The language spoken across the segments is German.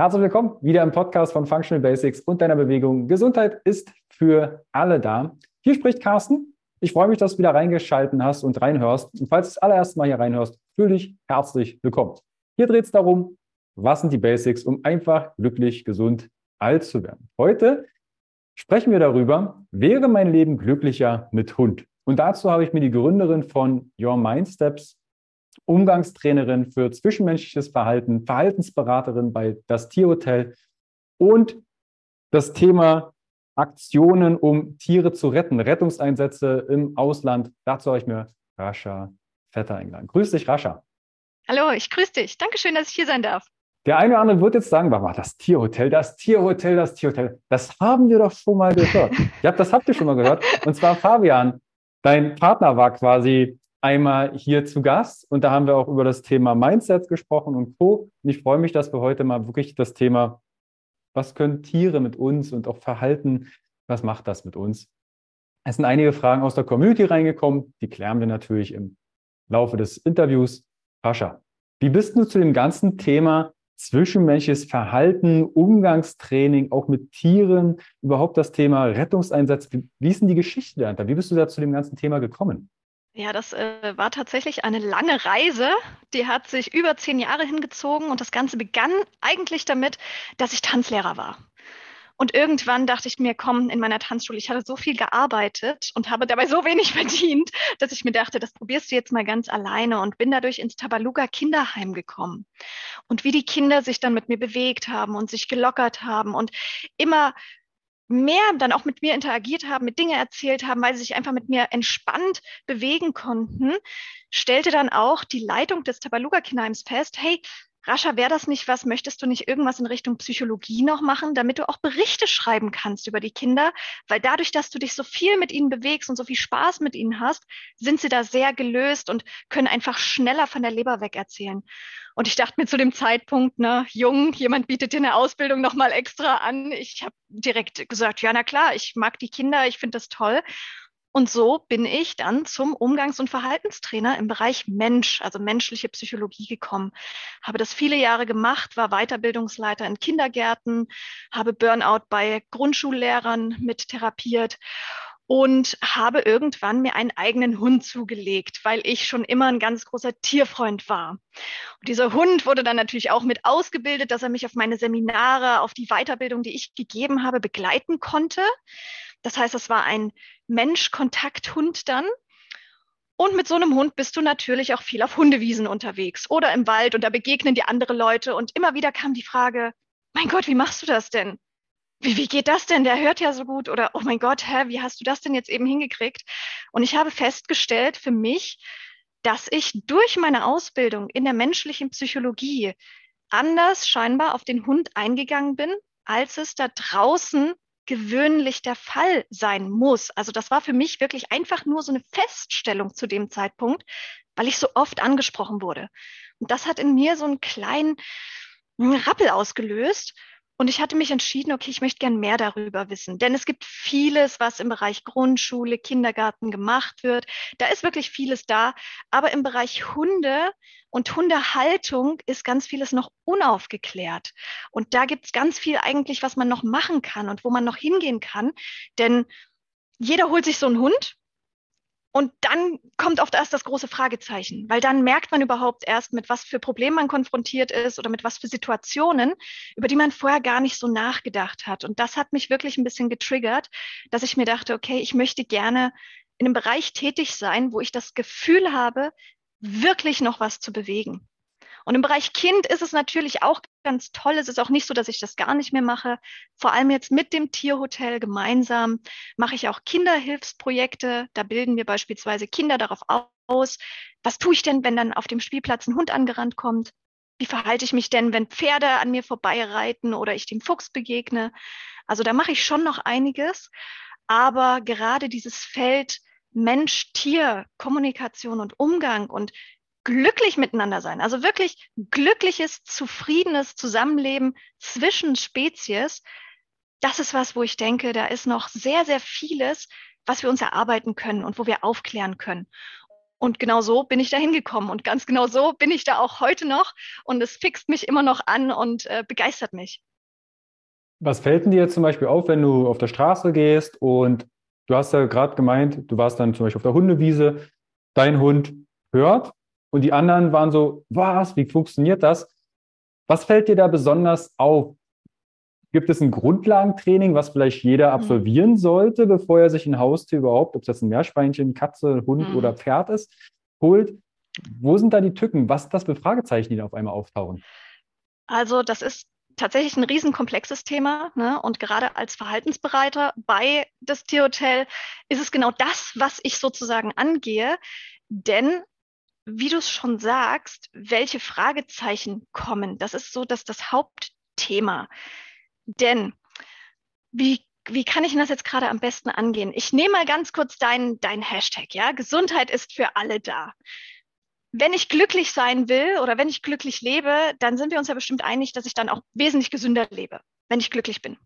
Herzlich willkommen wieder im Podcast von Functional Basics und deiner Bewegung. Gesundheit ist für alle da. Hier spricht Carsten. Ich freue mich, dass du wieder reingeschalten hast und reinhörst. Und falls du das allererste Mal hier reinhörst, fühl dich herzlich willkommen. Hier dreht es darum, was sind die Basics, um einfach glücklich, gesund, alt zu werden. Heute sprechen wir darüber, wäre mein Leben glücklicher mit Hund? Und dazu habe ich mir die Gründerin von Your Mind Steps Umgangstrainerin für zwischenmenschliches Verhalten, Verhaltensberaterin bei das Tierhotel und das Thema Aktionen, um Tiere zu retten, Rettungseinsätze im Ausland. Dazu habe ich mir Rascha Vetter eingeladen. Grüß dich, Rascha. Hallo, ich grüße dich. Dankeschön, dass ich hier sein darf. Der eine oder andere wird jetzt sagen, warte mal, das Tierhotel, das Tierhotel, das Tierhotel. Das haben wir doch schon mal gehört. ja, das habt ihr schon mal gehört. Und zwar Fabian, dein Partner war quasi einmal hier zu Gast und da haben wir auch über das Thema Mindset gesprochen und Co. Und ich freue mich, dass wir heute mal wirklich das Thema, was können Tiere mit uns und auch Verhalten, was macht das mit uns? Es sind einige Fragen aus der Community reingekommen, die klären wir natürlich im Laufe des Interviews. Pascha, wie bist du zu dem ganzen Thema zwischenmenschliches Verhalten, Umgangstraining, auch mit Tieren, überhaupt das Thema Rettungseinsatz, wie ist denn die Geschichte dahinter? Wie bist du da zu dem ganzen Thema gekommen? Ja, das äh, war tatsächlich eine lange Reise. Die hat sich über zehn Jahre hingezogen und das Ganze begann eigentlich damit, dass ich Tanzlehrer war. Und irgendwann dachte ich mir, komm, in meiner Tanzschule, ich hatte so viel gearbeitet und habe dabei so wenig verdient, dass ich mir dachte, das probierst du jetzt mal ganz alleine und bin dadurch ins Tabaluga Kinderheim gekommen. Und wie die Kinder sich dann mit mir bewegt haben und sich gelockert haben und immer mehr dann auch mit mir interagiert haben, mit Dinge erzählt haben, weil sie sich einfach mit mir entspannt bewegen konnten, stellte dann auch die Leitung des Tabaluga Kinderheims fest, hey, Rascha, wäre das nicht was? Möchtest du nicht irgendwas in Richtung Psychologie noch machen, damit du auch Berichte schreiben kannst über die Kinder? Weil dadurch, dass du dich so viel mit ihnen bewegst und so viel Spaß mit ihnen hast, sind sie da sehr gelöst und können einfach schneller von der Leber weg erzählen. Und ich dachte mir zu dem Zeitpunkt, ne, jung, jemand bietet dir eine Ausbildung nochmal extra an. Ich habe direkt gesagt, ja, na klar, ich mag die Kinder, ich finde das toll. Und so bin ich dann zum Umgangs- und Verhaltenstrainer im Bereich Mensch, also menschliche Psychologie gekommen. Habe das viele Jahre gemacht, war Weiterbildungsleiter in Kindergärten, habe Burnout bei Grundschullehrern mit therapiert und habe irgendwann mir einen eigenen Hund zugelegt, weil ich schon immer ein ganz großer Tierfreund war. Und dieser Hund wurde dann natürlich auch mit ausgebildet, dass er mich auf meine Seminare, auf die Weiterbildung, die ich gegeben habe, begleiten konnte. Das heißt, es war ein Mensch-Kontakthund dann. Und mit so einem Hund bist du natürlich auch viel auf Hundewiesen unterwegs oder im Wald und da begegnen dir andere Leute. Und immer wieder kam die Frage, mein Gott, wie machst du das denn? Wie, wie geht das denn? Der hört ja so gut. Oder, oh mein Gott, hä, wie hast du das denn jetzt eben hingekriegt? Und ich habe festgestellt für mich, dass ich durch meine Ausbildung in der menschlichen Psychologie anders scheinbar auf den Hund eingegangen bin, als es da draußen gewöhnlich der Fall sein muss. Also das war für mich wirklich einfach nur so eine Feststellung zu dem Zeitpunkt, weil ich so oft angesprochen wurde. Und das hat in mir so einen kleinen Rappel ausgelöst. Und ich hatte mich entschieden, okay, ich möchte gern mehr darüber wissen. Denn es gibt vieles, was im Bereich Grundschule, Kindergarten gemacht wird. Da ist wirklich vieles da. Aber im Bereich Hunde und Hundehaltung ist ganz vieles noch unaufgeklärt. Und da gibt es ganz viel eigentlich, was man noch machen kann und wo man noch hingehen kann. Denn jeder holt sich so einen Hund und dann kommt oft erst das große Fragezeichen, weil dann merkt man überhaupt erst, mit was für Problemen man konfrontiert ist oder mit was für Situationen, über die man vorher gar nicht so nachgedacht hat. Und das hat mich wirklich ein bisschen getriggert, dass ich mir dachte, okay, ich möchte gerne in einem Bereich tätig sein, wo ich das Gefühl habe, wirklich noch was zu bewegen. Und im Bereich Kind ist es natürlich auch ganz toll. Es ist auch nicht so, dass ich das gar nicht mehr mache. Vor allem jetzt mit dem Tierhotel gemeinsam mache ich auch Kinderhilfsprojekte. Da bilden wir beispielsweise Kinder darauf aus, was tue ich denn, wenn dann auf dem Spielplatz ein Hund angerannt kommt? Wie verhalte ich mich denn, wenn Pferde an mir vorbeireiten oder ich dem Fuchs begegne? Also da mache ich schon noch einiges. Aber gerade dieses Feld Mensch-Tier, Kommunikation und Umgang und glücklich miteinander sein. Also wirklich glückliches, zufriedenes Zusammenleben zwischen Spezies. Das ist was, wo ich denke, da ist noch sehr, sehr vieles, was wir uns erarbeiten können und wo wir aufklären können. Und genau so bin ich da hingekommen. Und ganz genau so bin ich da auch heute noch. Und es fixt mich immer noch an und äh, begeistert mich. Was fällt denn dir zum Beispiel auf, wenn du auf der Straße gehst und du hast ja gerade gemeint, du warst dann zum Beispiel auf der Hundewiese, dein Hund hört und die anderen waren so, was, wie funktioniert das? Was fällt dir da besonders auf? Gibt es ein Grundlagentraining, was vielleicht jeder mhm. absolvieren sollte, bevor er sich ein Haustier überhaupt, ob es jetzt ein Meerschweinchen, Katze, Hund mhm. oder Pferd ist, holt? Wo sind da die Tücken? Was ist das für Fragezeichen, die da auf einmal auftauchen? Also das ist tatsächlich ein riesenkomplexes Thema. Ne? Und gerade als Verhaltensbereiter bei das Tierhotel ist es genau das, was ich sozusagen angehe. Denn wie du es schon sagst, welche Fragezeichen kommen, das ist so dass das Hauptthema. Denn wie, wie kann ich das jetzt gerade am besten angehen? Ich nehme mal ganz kurz deinen dein Hashtag, ja. Gesundheit ist für alle da wenn ich glücklich sein will oder wenn ich glücklich lebe, dann sind wir uns ja bestimmt einig, dass ich dann auch wesentlich gesünder lebe, wenn ich glücklich bin.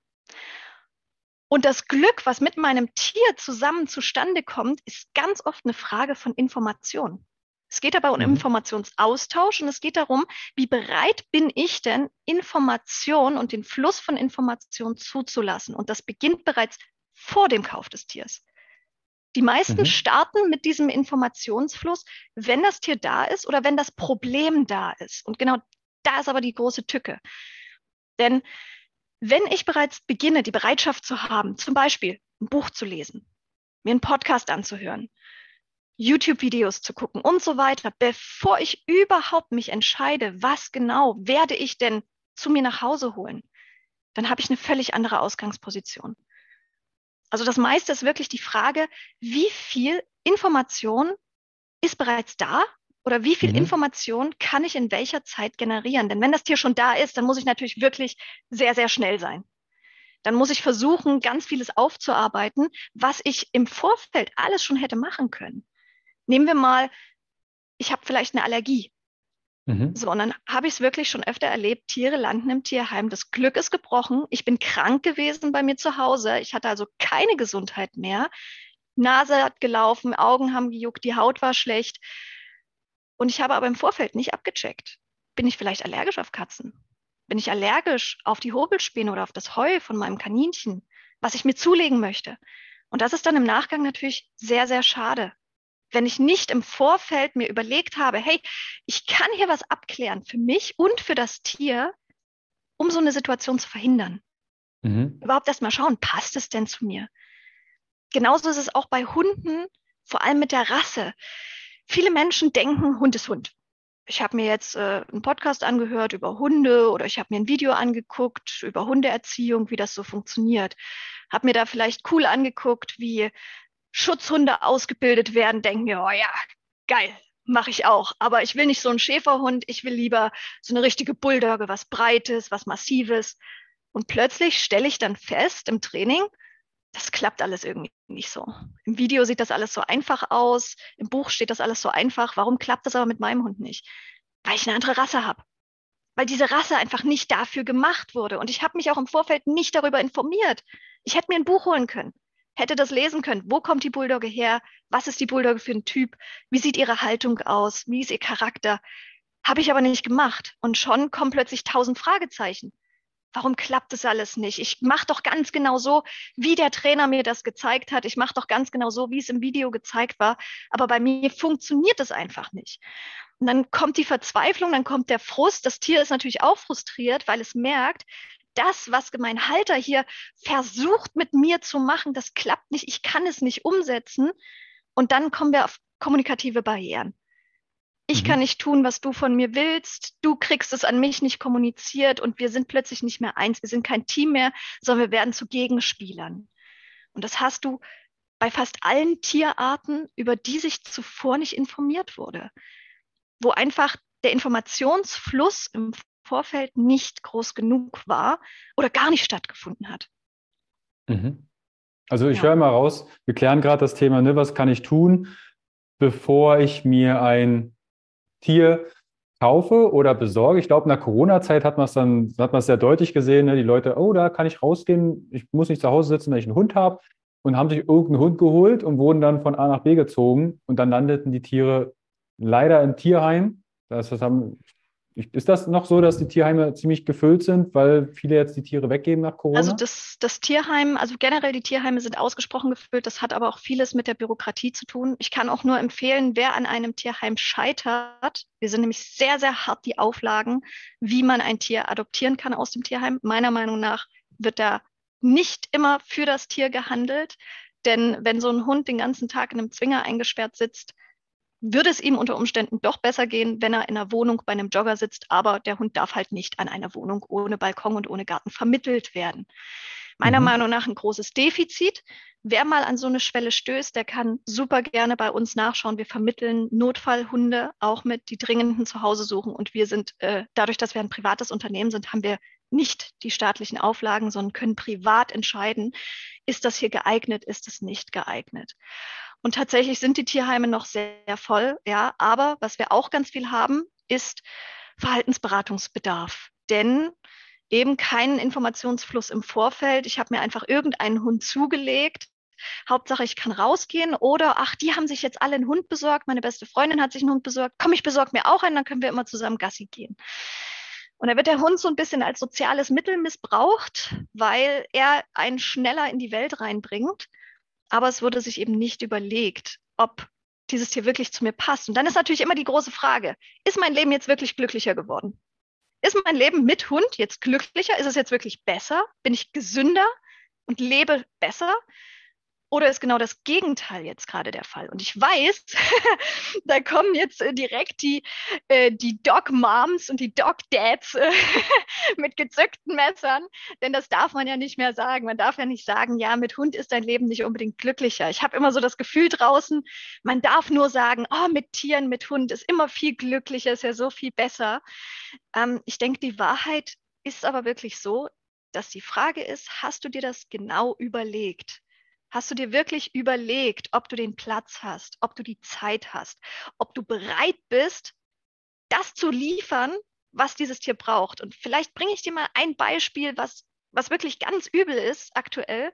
Und das Glück, was mit meinem Tier zusammen zustande kommt, ist ganz oft eine Frage von Information. Es geht dabei um mhm. Informationsaustausch und es geht darum, wie bereit bin ich denn, Information und den Fluss von Information zuzulassen. Und das beginnt bereits vor dem Kauf des Tiers. Die meisten mhm. starten mit diesem Informationsfluss, wenn das Tier da ist oder wenn das Problem da ist. Und genau da ist aber die große Tücke. Denn wenn ich bereits beginne, die Bereitschaft zu haben, zum Beispiel ein Buch zu lesen, mir einen Podcast anzuhören, YouTube-Videos zu gucken und so weiter, bevor ich überhaupt mich entscheide, was genau werde ich denn zu mir nach Hause holen, dann habe ich eine völlig andere Ausgangsposition. Also das meiste ist wirklich die Frage, wie viel Information ist bereits da oder wie viel mhm. Information kann ich in welcher Zeit generieren? Denn wenn das Tier schon da ist, dann muss ich natürlich wirklich sehr, sehr schnell sein. Dann muss ich versuchen, ganz vieles aufzuarbeiten, was ich im Vorfeld alles schon hätte machen können. Nehmen wir mal, ich habe vielleicht eine Allergie. Mhm. So, und dann habe ich es wirklich schon öfter erlebt, Tiere landen im Tierheim, das Glück ist gebrochen, ich bin krank gewesen bei mir zu Hause, ich hatte also keine Gesundheit mehr, Nase hat gelaufen, Augen haben gejuckt, die Haut war schlecht und ich habe aber im Vorfeld nicht abgecheckt. Bin ich vielleicht allergisch auf Katzen? Bin ich allergisch auf die Hobelspäne oder auf das Heu von meinem Kaninchen, was ich mir zulegen möchte? Und das ist dann im Nachgang natürlich sehr, sehr schade wenn ich nicht im Vorfeld mir überlegt habe, hey, ich kann hier was abklären für mich und für das Tier, um so eine Situation zu verhindern. Mhm. Überhaupt erst mal schauen, passt es denn zu mir? Genauso ist es auch bei Hunden, vor allem mit der Rasse. Viele Menschen denken, Hund ist Hund. Ich habe mir jetzt äh, einen Podcast angehört über Hunde oder ich habe mir ein Video angeguckt über Hundeerziehung, wie das so funktioniert. Habe mir da vielleicht cool angeguckt, wie Schutzhunde ausgebildet werden, denken wir, oh ja, geil, mache ich auch. Aber ich will nicht so einen Schäferhund, ich will lieber so eine richtige Bulldogge, was Breites, was Massives. Und plötzlich stelle ich dann fest im Training, das klappt alles irgendwie nicht so. Im Video sieht das alles so einfach aus, im Buch steht das alles so einfach. Warum klappt das aber mit meinem Hund nicht? Weil ich eine andere Rasse habe. Weil diese Rasse einfach nicht dafür gemacht wurde. Und ich habe mich auch im Vorfeld nicht darüber informiert. Ich hätte mir ein Buch holen können hätte das lesen können. Wo kommt die Bulldogge her? Was ist die Bulldogge für ein Typ? Wie sieht ihre Haltung aus? Wie ist ihr Charakter? Habe ich aber nicht gemacht. Und schon kommen plötzlich tausend Fragezeichen. Warum klappt das alles nicht? Ich mache doch ganz genau so, wie der Trainer mir das gezeigt hat. Ich mache doch ganz genau so, wie es im Video gezeigt war. Aber bei mir funktioniert es einfach nicht. Und dann kommt die Verzweiflung, dann kommt der Frust. Das Tier ist natürlich auch frustriert, weil es merkt, das, was mein Halter hier versucht mit mir zu machen, das klappt nicht, ich kann es nicht umsetzen. Und dann kommen wir auf kommunikative Barrieren. Ich mhm. kann nicht tun, was du von mir willst. Du kriegst es an mich nicht kommuniziert und wir sind plötzlich nicht mehr eins. Wir sind kein Team mehr, sondern wir werden zu Gegenspielern. Und das hast du bei fast allen Tierarten, über die sich zuvor nicht informiert wurde, wo einfach der Informationsfluss im Vorfeld nicht groß genug war oder gar nicht stattgefunden hat. Mhm. Also ich ja. höre mal raus, wir klären gerade das Thema, ne, was kann ich tun, bevor ich mir ein Tier kaufe oder besorge. Ich glaube, in der Corona-Zeit hat man es dann, hat man sehr deutlich gesehen, ne, die Leute, oh, da kann ich rausgehen, ich muss nicht zu Hause sitzen, wenn ich einen Hund habe. und haben sich irgendeinen Hund geholt und wurden dann von A nach B gezogen und dann landeten die Tiere leider im Tierheim. Das, das haben, ist das noch so, dass die Tierheime ziemlich gefüllt sind, weil viele jetzt die Tiere weggeben nach Corona? Also das, das Tierheim, also generell die Tierheime sind ausgesprochen gefüllt. Das hat aber auch vieles mit der Bürokratie zu tun. Ich kann auch nur empfehlen, wer an einem Tierheim scheitert. Wir sind nämlich sehr, sehr hart die Auflagen, wie man ein Tier adoptieren kann aus dem Tierheim. Meiner Meinung nach wird da nicht immer für das Tier gehandelt. Denn wenn so ein Hund den ganzen Tag in einem Zwinger eingesperrt sitzt, würde es ihm unter Umständen doch besser gehen, wenn er in einer Wohnung bei einem Jogger sitzt, aber der Hund darf halt nicht an einer Wohnung ohne Balkon und ohne Garten vermittelt werden. Meiner mhm. Meinung nach ein großes Defizit. Wer mal an so eine Schwelle stößt, der kann super gerne bei uns nachschauen. Wir vermitteln Notfallhunde auch mit, die dringenden zu Hause suchen. Und wir sind, äh, dadurch, dass wir ein privates Unternehmen sind, haben wir nicht die staatlichen Auflagen, sondern können privat entscheiden, ist das hier geeignet, ist es nicht geeignet. Und tatsächlich sind die Tierheime noch sehr voll, ja. Aber was wir auch ganz viel haben, ist Verhaltensberatungsbedarf. Denn eben keinen Informationsfluss im Vorfeld. Ich habe mir einfach irgendeinen Hund zugelegt. Hauptsache, ich kann rausgehen oder ach, die haben sich jetzt alle einen Hund besorgt. Meine beste Freundin hat sich einen Hund besorgt. Komm, ich besorge mir auch einen, dann können wir immer zusammen Gassi gehen. Und da wird der Hund so ein bisschen als soziales Mittel missbraucht, weil er einen schneller in die Welt reinbringt aber es wurde sich eben nicht überlegt, ob dieses Tier wirklich zu mir passt. Und dann ist natürlich immer die große Frage, ist mein Leben jetzt wirklich glücklicher geworden? Ist mein Leben mit Hund jetzt glücklicher? Ist es jetzt wirklich besser? Bin ich gesünder und lebe besser? Oder ist genau das Gegenteil jetzt gerade der Fall? Und ich weiß, da kommen jetzt äh, direkt die, äh, die Dog-Moms und die Dog-Dads äh, mit gezückten Messern, denn das darf man ja nicht mehr sagen. Man darf ja nicht sagen, ja, mit Hund ist dein Leben nicht unbedingt glücklicher. Ich habe immer so das Gefühl draußen, man darf nur sagen, oh, mit Tieren, mit Hund ist immer viel glücklicher, ist ja so viel besser. Ähm, ich denke, die Wahrheit ist aber wirklich so, dass die Frage ist, hast du dir das genau überlegt? Hast du dir wirklich überlegt, ob du den Platz hast, ob du die Zeit hast, ob du bereit bist, das zu liefern, was dieses Tier braucht? Und vielleicht bringe ich dir mal ein Beispiel, was, was wirklich ganz übel ist aktuell.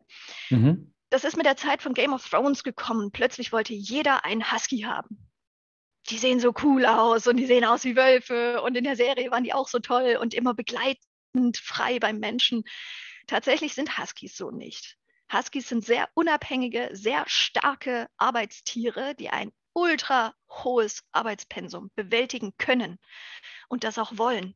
Mhm. Das ist mit der Zeit von Game of Thrones gekommen. Plötzlich wollte jeder einen Husky haben. Die sehen so cool aus und die sehen aus wie Wölfe und in der Serie waren die auch so toll und immer begleitend frei beim Menschen. Tatsächlich sind Huskies so nicht. Huskies sind sehr unabhängige, sehr starke Arbeitstiere, die ein ultra hohes Arbeitspensum bewältigen können und das auch wollen.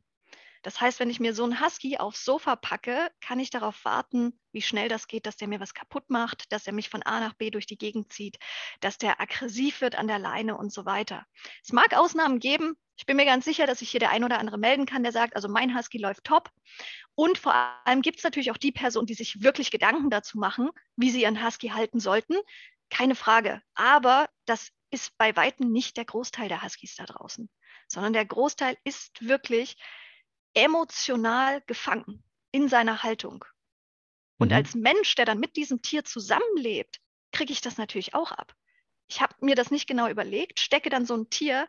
Das heißt, wenn ich mir so einen Husky aufs Sofa packe, kann ich darauf warten, wie schnell das geht, dass der mir was kaputt macht, dass er mich von A nach B durch die Gegend zieht, dass der aggressiv wird an der Leine und so weiter. Es mag Ausnahmen geben. Ich bin mir ganz sicher, dass sich hier der ein oder andere melden kann, der sagt, also mein Husky läuft top. Und vor allem gibt es natürlich auch die Personen, die sich wirklich Gedanken dazu machen, wie sie ihren Husky halten sollten. Keine Frage. Aber das ist bei weitem nicht der Großteil der Huskies da draußen, sondern der Großteil ist wirklich emotional gefangen in seiner Haltung. Und mhm. als Mensch, der dann mit diesem Tier zusammenlebt, kriege ich das natürlich auch ab. Ich habe mir das nicht genau überlegt, stecke dann so ein Tier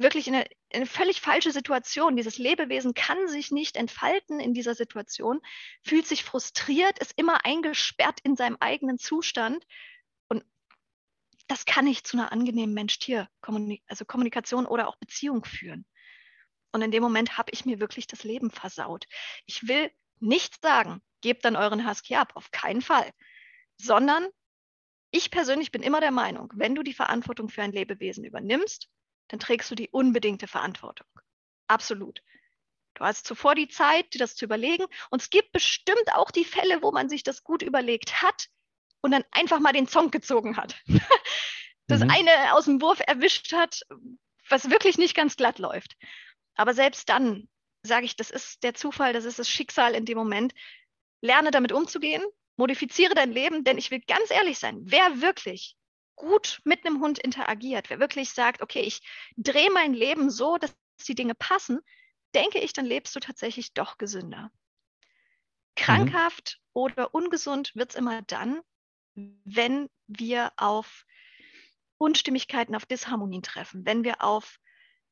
wirklich in eine, in eine, völlig falsche Situation. Dieses Lebewesen kann sich nicht entfalten in dieser Situation, fühlt sich frustriert, ist immer eingesperrt in seinem eigenen Zustand. Und das kann nicht zu einer angenehmen Mensch-Tier-Kommunikation also oder auch Beziehung führen. Und in dem Moment habe ich mir wirklich das Leben versaut. Ich will nicht sagen, gebt dann euren Husky ab, auf keinen Fall, sondern ich persönlich bin immer der Meinung, wenn du die Verantwortung für ein Lebewesen übernimmst, dann trägst du die unbedingte Verantwortung. Absolut. Du hast zuvor die Zeit, dir das zu überlegen. Und es gibt bestimmt auch die Fälle, wo man sich das gut überlegt hat und dann einfach mal den Zong gezogen hat. das mhm. eine aus dem Wurf erwischt hat, was wirklich nicht ganz glatt läuft. Aber selbst dann sage ich, das ist der Zufall, das ist das Schicksal in dem Moment. Lerne damit umzugehen, modifiziere dein Leben, denn ich will ganz ehrlich sein, wer wirklich gut mit einem Hund interagiert, wer wirklich sagt, okay, ich drehe mein Leben so, dass die Dinge passen, denke ich, dann lebst du tatsächlich doch gesünder. Krankhaft mhm. oder ungesund wird es immer dann, wenn wir auf Unstimmigkeiten, auf Disharmonien treffen, wenn wir auf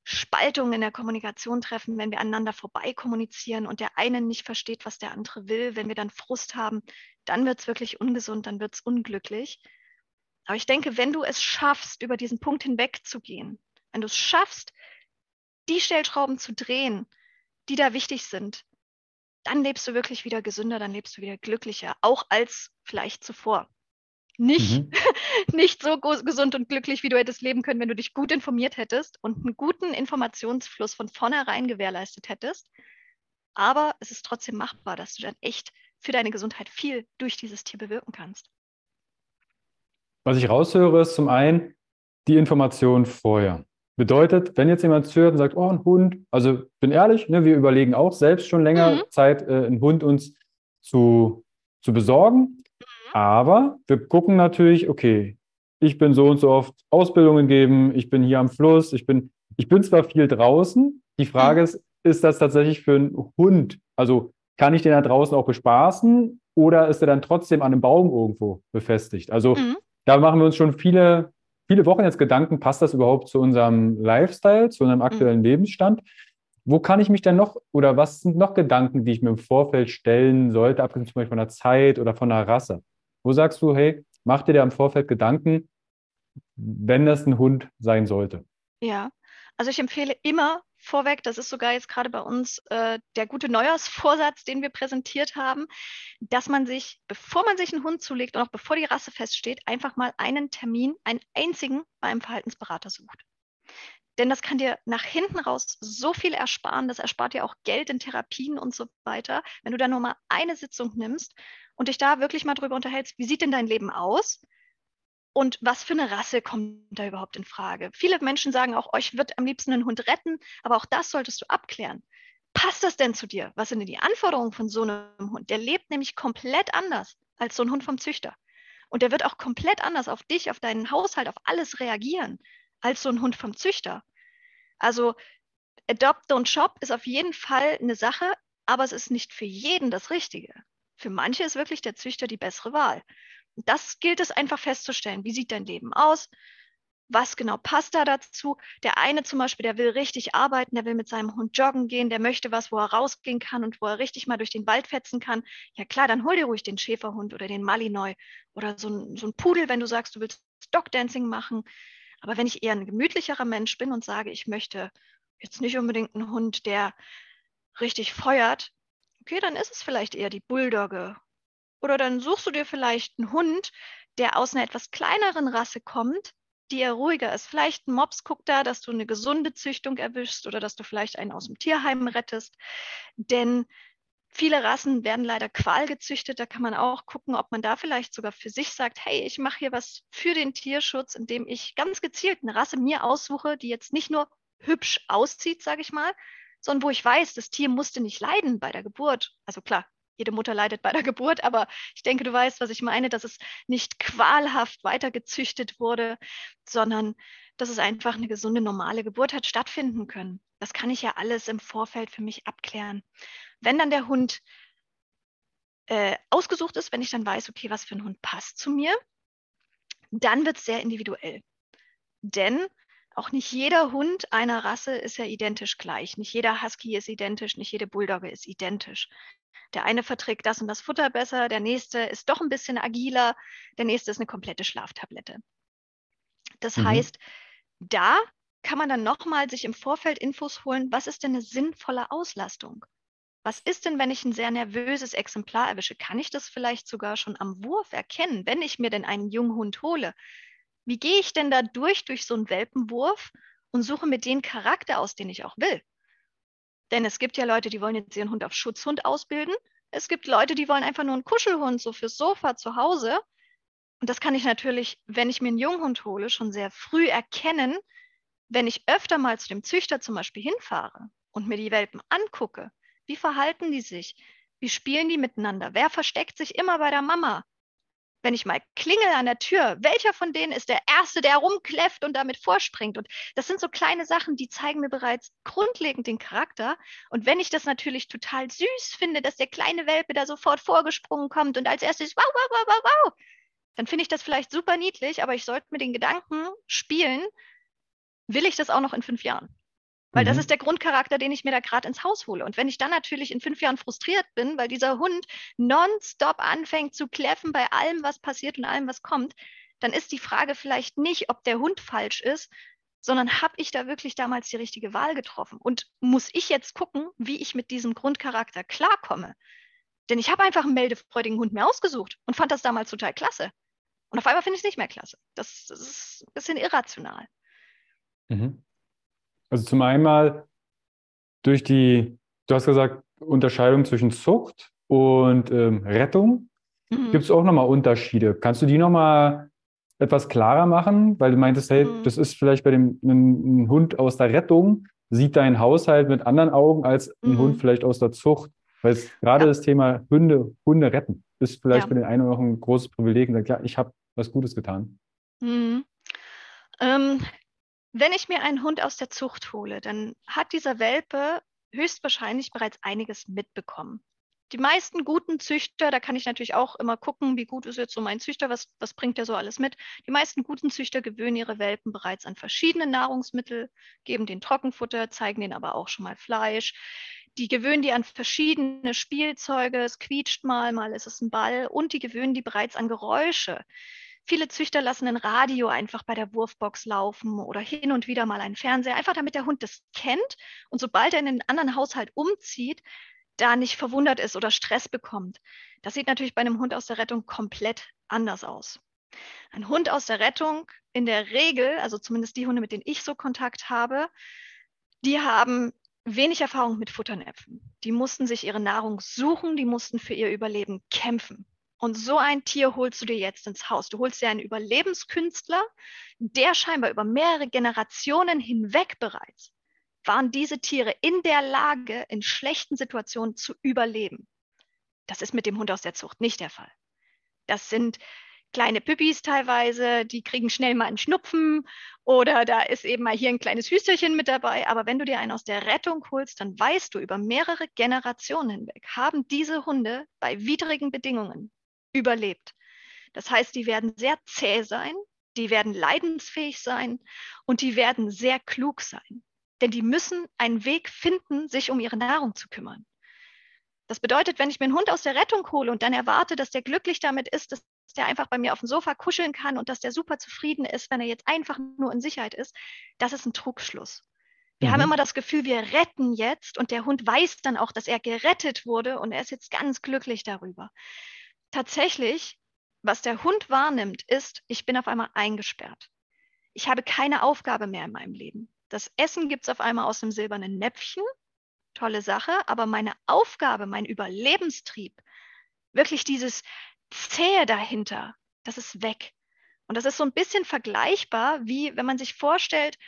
Spaltungen in der Kommunikation treffen, wenn wir aneinander vorbei kommunizieren und der eine nicht versteht, was der andere will, wenn wir dann Frust haben, dann wird es wirklich ungesund, dann wird es unglücklich. Aber ich denke, wenn du es schaffst, über diesen Punkt hinwegzugehen, wenn du es schaffst, die Stellschrauben zu drehen, die da wichtig sind, dann lebst du wirklich wieder gesünder, dann lebst du wieder glücklicher, auch als vielleicht zuvor. Nicht, mhm. nicht so gesund und glücklich, wie du hättest leben können, wenn du dich gut informiert hättest und einen guten Informationsfluss von vornherein gewährleistet hättest. Aber es ist trotzdem machbar, dass du dann echt für deine Gesundheit viel durch dieses Tier bewirken kannst. Was ich raushöre, ist zum einen die Information vorher. Bedeutet, wenn jetzt jemand zuhört und sagt, oh, ein Hund, also bin ehrlich, ne, wir überlegen auch selbst schon länger mhm. Zeit, äh, einen Hund uns zu, zu besorgen. Mhm. Aber wir gucken natürlich, okay, ich bin so und so oft Ausbildungen geben, ich bin hier am Fluss, ich bin, ich bin zwar viel draußen. Die Frage mhm. ist, ist das tatsächlich für einen Hund? Also kann ich den da draußen auch bespaßen oder ist er dann trotzdem an einem Baum irgendwo befestigt? Also mhm. Da machen wir uns schon viele viele Wochen jetzt Gedanken, passt das überhaupt zu unserem Lifestyle, zu unserem aktuellen mhm. Lebensstand? Wo kann ich mich denn noch oder was sind noch Gedanken, die ich mir im Vorfeld stellen sollte, abgesehen zum Beispiel von der Zeit oder von der Rasse? Wo sagst du, hey, mach dir da im Vorfeld Gedanken, wenn das ein Hund sein sollte? Ja, also ich empfehle immer vorweg, das ist sogar jetzt gerade bei uns äh, der gute Neujahrsvorsatz, den wir präsentiert haben, dass man sich, bevor man sich einen Hund zulegt und auch bevor die Rasse feststeht, einfach mal einen Termin, einen einzigen bei einem Verhaltensberater sucht. Denn das kann dir nach hinten raus so viel ersparen. Das erspart dir auch Geld in Therapien und so weiter. Wenn du da nur mal eine Sitzung nimmst und dich da wirklich mal drüber unterhältst, wie sieht denn dein Leben aus? Und was für eine Rasse kommt da überhaupt in Frage? Viele Menschen sagen auch, euch wird am liebsten einen Hund retten, aber auch das solltest du abklären. Passt das denn zu dir? Was sind denn die Anforderungen von so einem Hund? Der lebt nämlich komplett anders als so ein Hund vom Züchter. Und der wird auch komplett anders auf dich, auf deinen Haushalt, auf alles reagieren als so ein Hund vom Züchter. Also Adopt, Don't Shop ist auf jeden Fall eine Sache, aber es ist nicht für jeden das Richtige. Für manche ist wirklich der Züchter die bessere Wahl das gilt es einfach festzustellen. Wie sieht dein Leben aus? Was genau passt da dazu? Der eine zum Beispiel, der will richtig arbeiten, der will mit seinem Hund joggen gehen, der möchte was, wo er rausgehen kann und wo er richtig mal durch den Wald fetzen kann. Ja klar, dann hol dir ruhig den Schäferhund oder den Malinois oder so ein, so ein Pudel, wenn du sagst, du willst Stockdancing machen. Aber wenn ich eher ein gemütlicherer Mensch bin und sage, ich möchte jetzt nicht unbedingt einen Hund, der richtig feuert, okay, dann ist es vielleicht eher die Bulldogge oder dann suchst du dir vielleicht einen Hund, der aus einer etwas kleineren Rasse kommt, die eher ruhiger ist. Vielleicht ein Mops guckt da, dass du eine gesunde Züchtung erwischst oder dass du vielleicht einen aus dem Tierheim rettest. Denn viele Rassen werden leider qual gezüchtet. Da kann man auch gucken, ob man da vielleicht sogar für sich sagt, hey, ich mache hier was für den Tierschutz, indem ich ganz gezielt eine Rasse mir aussuche, die jetzt nicht nur hübsch aussieht, sage ich mal, sondern wo ich weiß, das Tier musste nicht leiden bei der Geburt. Also klar, jede Mutter leidet bei der Geburt, aber ich denke, du weißt, was ich meine, dass es nicht qualhaft weitergezüchtet wurde, sondern dass es einfach eine gesunde, normale Geburt hat stattfinden können. Das kann ich ja alles im Vorfeld für mich abklären. Wenn dann der Hund äh, ausgesucht ist, wenn ich dann weiß, okay, was für ein Hund passt zu mir, dann wird es sehr individuell. Denn auch nicht jeder Hund einer Rasse ist ja identisch gleich. Nicht jeder Husky ist identisch, nicht jede Bulldogge ist identisch. Der eine verträgt das und das Futter besser, der nächste ist doch ein bisschen agiler, der nächste ist eine komplette Schlaftablette. Das mhm. heißt, da kann man dann nochmal sich im Vorfeld Infos holen, was ist denn eine sinnvolle Auslastung? Was ist denn, wenn ich ein sehr nervöses Exemplar erwische? Kann ich das vielleicht sogar schon am Wurf erkennen, wenn ich mir denn einen jungen Hund hole? Wie gehe ich denn da durch, durch so einen Welpenwurf und suche mir den Charakter aus, den ich auch will? Denn es gibt ja Leute, die wollen jetzt ihren Hund auf Schutzhund ausbilden. Es gibt Leute, die wollen einfach nur einen Kuschelhund, so fürs Sofa zu Hause. Und das kann ich natürlich, wenn ich mir einen Junghund hole, schon sehr früh erkennen, wenn ich öfter mal zu dem Züchter zum Beispiel hinfahre und mir die Welpen angucke. Wie verhalten die sich? Wie spielen die miteinander? Wer versteckt sich immer bei der Mama? Wenn ich mal klingel an der Tür, welcher von denen ist der Erste, der rumkläfft und damit vorspringt? Und das sind so kleine Sachen, die zeigen mir bereits grundlegend den Charakter. Und wenn ich das natürlich total süß finde, dass der kleine Welpe da sofort vorgesprungen kommt und als erstes wow, wow, wow, wow, wow, dann finde ich das vielleicht super niedlich, aber ich sollte mit den Gedanken spielen, will ich das auch noch in fünf Jahren? Weil mhm. das ist der Grundcharakter, den ich mir da gerade ins Haus hole. Und wenn ich dann natürlich in fünf Jahren frustriert bin, weil dieser Hund nonstop anfängt zu kläffen bei allem, was passiert und allem, was kommt, dann ist die Frage vielleicht nicht, ob der Hund falsch ist, sondern habe ich da wirklich damals die richtige Wahl getroffen? Und muss ich jetzt gucken, wie ich mit diesem Grundcharakter klarkomme? Denn ich habe einfach einen meldefreudigen Hund mehr ausgesucht und fand das damals total klasse. Und auf einmal finde ich es nicht mehr klasse. Das, das, ist ein bisschen irrational. Mhm. Also zum einen durch die, du hast gesagt, Unterscheidung zwischen Zucht und ähm, Rettung. Mhm. Gibt es auch nochmal Unterschiede? Kannst du die nochmal etwas klarer machen? Weil du meintest, hey, mhm. das ist vielleicht bei dem ein, ein Hund aus der Rettung, sieht dein Haushalt mit anderen Augen als ein mhm. Hund vielleicht aus der Zucht. Weil gerade ja. das Thema Hunde, Hunde retten ist vielleicht ja. für den einen oder anderen ein großes Privileg und sagt, ja, ich habe was Gutes getan. Mhm. Ähm, wenn ich mir einen Hund aus der Zucht hole, dann hat dieser Welpe höchstwahrscheinlich bereits einiges mitbekommen. Die meisten guten Züchter, da kann ich natürlich auch immer gucken, wie gut ist jetzt so mein Züchter, was, was bringt der so alles mit. Die meisten guten Züchter gewöhnen ihre Welpen bereits an verschiedene Nahrungsmittel, geben den Trockenfutter, zeigen denen aber auch schon mal Fleisch die gewöhnen die an verschiedene Spielzeuge, es quietscht mal, mal ist es ein Ball und die gewöhnen die bereits an Geräusche. Viele Züchter lassen ein Radio einfach bei der Wurfbox laufen oder hin und wieder mal einen Fernseher, einfach damit der Hund das kennt und sobald er in einen anderen Haushalt umzieht, da nicht verwundert ist oder Stress bekommt. Das sieht natürlich bei einem Hund aus der Rettung komplett anders aus. Ein Hund aus der Rettung in der Regel, also zumindest die Hunde, mit denen ich so Kontakt habe, die haben wenig Erfahrung mit Futternäpfen. Die mussten sich ihre Nahrung suchen, die mussten für ihr Überleben kämpfen. Und so ein Tier holst du dir jetzt ins Haus. Du holst dir einen Überlebenskünstler, der scheinbar über mehrere Generationen hinweg bereits waren diese Tiere in der Lage, in schlechten Situationen zu überleben. Das ist mit dem Hund aus der Zucht nicht der Fall. Das sind kleine Püppis teilweise, die kriegen schnell mal einen Schnupfen oder da ist eben mal hier ein kleines Hüsterchen mit dabei. Aber wenn du dir einen aus der Rettung holst, dann weißt du, über mehrere Generationen hinweg haben diese Hunde bei widrigen Bedingungen überlebt. Das heißt, die werden sehr zäh sein, die werden leidensfähig sein und die werden sehr klug sein. Denn die müssen einen Weg finden, sich um ihre Nahrung zu kümmern. Das bedeutet, wenn ich mir einen Hund aus der Rettung hole und dann erwarte, dass der glücklich damit ist, dass der einfach bei mir auf dem Sofa kuscheln kann und dass der super zufrieden ist, wenn er jetzt einfach nur in Sicherheit ist, das ist ein Trugschluss. Wir mhm. haben immer das Gefühl, wir retten jetzt und der Hund weiß dann auch, dass er gerettet wurde und er ist jetzt ganz glücklich darüber. Tatsächlich, was der Hund wahrnimmt, ist, ich bin auf einmal eingesperrt. Ich habe keine Aufgabe mehr in meinem Leben. Das Essen gibt es auf einmal aus dem silbernen Näpfchen. Tolle Sache. Aber meine Aufgabe, mein Überlebenstrieb, wirklich dieses Zähe dahinter, das ist weg. Und das ist so ein bisschen vergleichbar, wie wenn man sich vorstellt,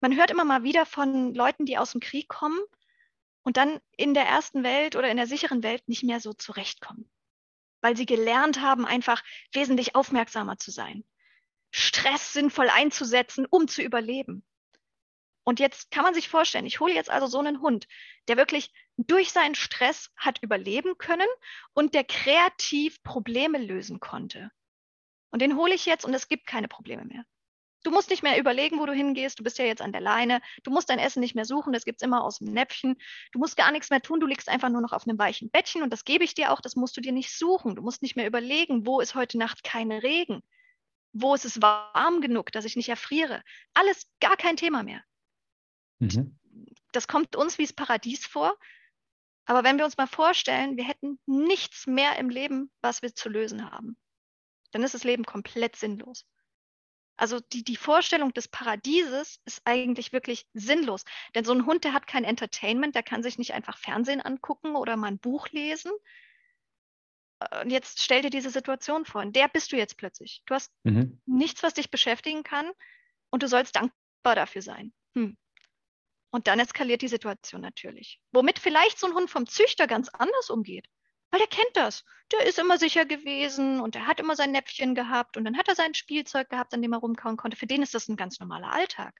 man hört immer mal wieder von Leuten, die aus dem Krieg kommen und dann in der ersten Welt oder in der sicheren Welt nicht mehr so zurechtkommen, weil sie gelernt haben, einfach wesentlich aufmerksamer zu sein, Stress sinnvoll einzusetzen, um zu überleben. Und jetzt kann man sich vorstellen, ich hole jetzt also so einen Hund, der wirklich durch seinen Stress hat überleben können und der kreativ Probleme lösen konnte. Und den hole ich jetzt und es gibt keine Probleme mehr. Du musst nicht mehr überlegen, wo du hingehst. Du bist ja jetzt an der Leine. Du musst dein Essen nicht mehr suchen. Das gibt's immer aus dem Näpfchen. Du musst gar nichts mehr tun. Du liegst einfach nur noch auf einem weichen Bettchen und das gebe ich dir auch. Das musst du dir nicht suchen. Du musst nicht mehr überlegen, wo ist heute Nacht keine Regen? Wo ist es warm genug, dass ich nicht erfriere? Alles gar kein Thema mehr. Mhm. Das kommt uns wie das Paradies vor. Aber wenn wir uns mal vorstellen, wir hätten nichts mehr im Leben, was wir zu lösen haben, dann ist das Leben komplett sinnlos. Also die, die Vorstellung des Paradieses ist eigentlich wirklich sinnlos. Denn so ein Hund, der hat kein Entertainment, der kann sich nicht einfach Fernsehen angucken oder mal ein Buch lesen. Und jetzt stell dir diese Situation vor. In der bist du jetzt plötzlich. Du hast mhm. nichts, was dich beschäftigen kann und du sollst dankbar dafür sein. Hm. Und dann eskaliert die Situation natürlich. Womit vielleicht so ein Hund vom Züchter ganz anders umgeht. Weil der kennt das. Der ist immer sicher gewesen und er hat immer sein Näpfchen gehabt und dann hat er sein Spielzeug gehabt, an dem er rumkauen konnte. Für den ist das ein ganz normaler Alltag.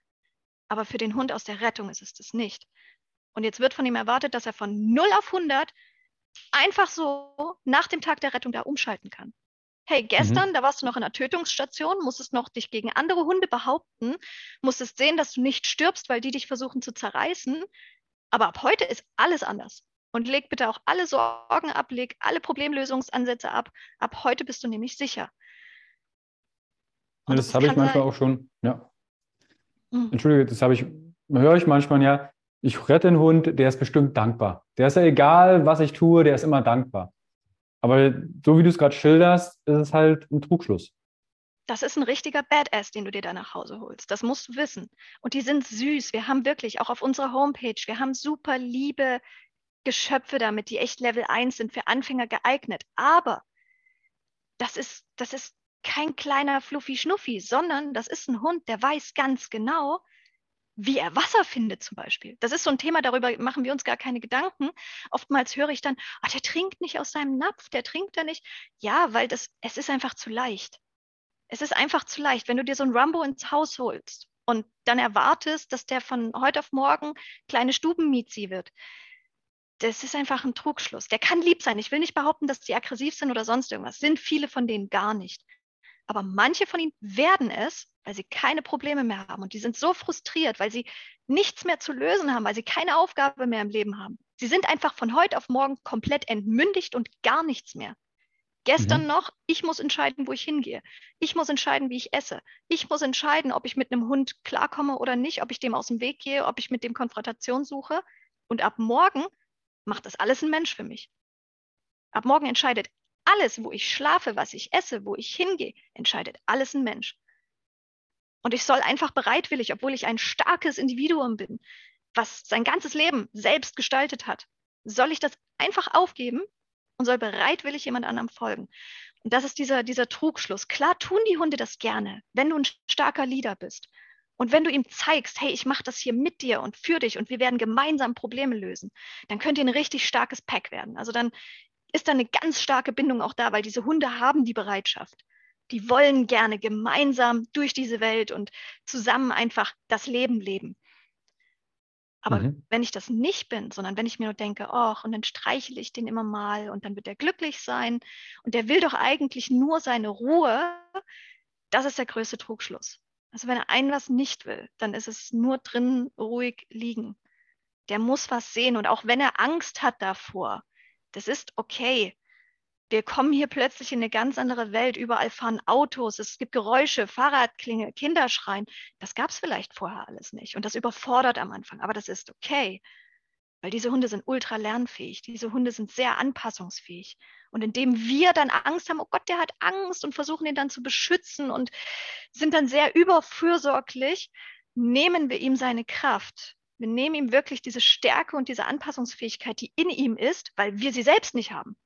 Aber für den Hund aus der Rettung ist es das nicht. Und jetzt wird von ihm erwartet, dass er von 0 auf 100 einfach so nach dem Tag der Rettung da umschalten kann. Hey, gestern, mhm. da warst du noch in einer Tötungsstation, musstest noch dich gegen andere Hunde behaupten, musstest sehen, dass du nicht stirbst, weil die dich versuchen zu zerreißen. Aber ab heute ist alles anders. Und leg bitte auch alle Sorgen ab, leg alle Problemlösungsansätze ab. Ab heute bist du nämlich sicher. Ja, das, das habe ich manchmal sein. auch schon, ja. Mhm. Entschuldige, das habe ich, höre ich manchmal ja, ich rette den Hund, der ist bestimmt dankbar. Der ist ja egal, was ich tue, der ist immer dankbar. Aber so wie du es gerade schilderst, ist es halt ein Trugschluss. Das ist ein richtiger Badass, den du dir da nach Hause holst. Das musst du wissen. Und die sind süß. Wir haben wirklich auch auf unserer Homepage, wir haben super liebe Geschöpfe damit, die echt Level 1 sind, für Anfänger geeignet. Aber das ist, das ist kein kleiner Fluffy Schnuffi, sondern das ist ein Hund, der weiß ganz genau, wie er Wasser findet zum Beispiel. Das ist so ein Thema, darüber machen wir uns gar keine Gedanken. Oftmals höre ich dann, ah, der trinkt nicht aus seinem Napf, der trinkt da nicht. Ja, weil das, es ist einfach zu leicht. Es ist einfach zu leicht. Wenn du dir so ein Rumbo ins Haus holst und dann erwartest, dass der von heute auf morgen kleine Stubenmiezi wird, das ist einfach ein Trugschluss. Der kann lieb sein. Ich will nicht behaupten, dass die aggressiv sind oder sonst irgendwas. Sind viele von denen gar nicht. Aber manche von ihnen werden es, weil sie keine Probleme mehr haben. Und die sind so frustriert, weil sie nichts mehr zu lösen haben, weil sie keine Aufgabe mehr im Leben haben. Sie sind einfach von heute auf morgen komplett entmündigt und gar nichts mehr. Gestern mhm. noch, ich muss entscheiden, wo ich hingehe. Ich muss entscheiden, wie ich esse. Ich muss entscheiden, ob ich mit einem Hund klarkomme oder nicht, ob ich dem aus dem Weg gehe, ob ich mit dem Konfrontation suche. Und ab morgen macht das alles ein Mensch für mich. Ab morgen entscheidet alles, wo ich schlafe, was ich esse, wo ich hingehe, entscheidet alles ein Mensch. Und ich soll einfach bereitwillig, obwohl ich ein starkes Individuum bin, was sein ganzes Leben selbst gestaltet hat, soll ich das einfach aufgeben und soll bereitwillig jemand anderem folgen. Und das ist dieser, dieser Trugschluss. Klar tun die Hunde das gerne, wenn du ein starker Leader bist. Und wenn du ihm zeigst, hey, ich mache das hier mit dir und für dich und wir werden gemeinsam Probleme lösen, dann könnt ihr ein richtig starkes Pack werden. Also dann ist da eine ganz starke Bindung auch da, weil diese Hunde haben die Bereitschaft. Die wollen gerne gemeinsam durch diese Welt und zusammen einfach das Leben leben. Aber mhm. wenn ich das nicht bin, sondern wenn ich mir nur denke, ach, und dann streichle ich den immer mal und dann wird er glücklich sein und der will doch eigentlich nur seine Ruhe, das ist der größte Trugschluss. Also wenn er ein was nicht will, dann ist es nur drin ruhig liegen. Der muss was sehen und auch wenn er Angst hat davor, das ist okay. Wir kommen hier plötzlich in eine ganz andere Welt. Überall fahren Autos, es gibt Geräusche, Fahrradklinge, Kinderschreien. Das gab es vielleicht vorher alles nicht. Und das überfordert am Anfang, aber das ist okay. Weil diese Hunde sind ultra lernfähig. Diese Hunde sind sehr anpassungsfähig. Und indem wir dann Angst haben, oh Gott, der hat Angst und versuchen ihn dann zu beschützen und sind dann sehr überfürsorglich, nehmen wir ihm seine Kraft. Wir nehmen ihm wirklich diese Stärke und diese Anpassungsfähigkeit, die in ihm ist, weil wir sie selbst nicht haben.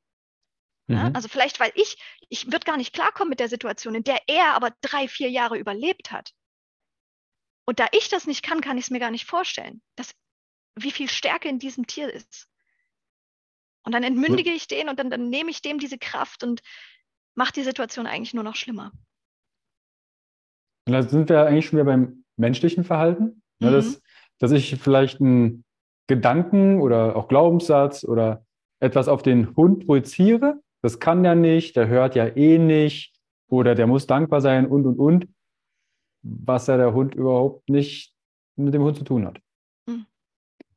Mhm. Ja, also vielleicht, weil ich, ich würde gar nicht klarkommen mit der Situation, in der er aber drei, vier Jahre überlebt hat. Und da ich das nicht kann, kann ich es mir gar nicht vorstellen, dass, wie viel Stärke in diesem Tier ist. Und dann entmündige ich den und dann, dann nehme ich dem diese Kraft und mache die Situation eigentlich nur noch schlimmer. Und da sind wir eigentlich schon wieder beim menschlichen Verhalten. Ne, mhm. dass, dass ich vielleicht einen Gedanken oder auch Glaubenssatz oder etwas auf den Hund projiziere. Das kann der nicht, der hört ja eh nicht oder der muss dankbar sein und und und, was ja der Hund überhaupt nicht mit dem Hund zu tun hat.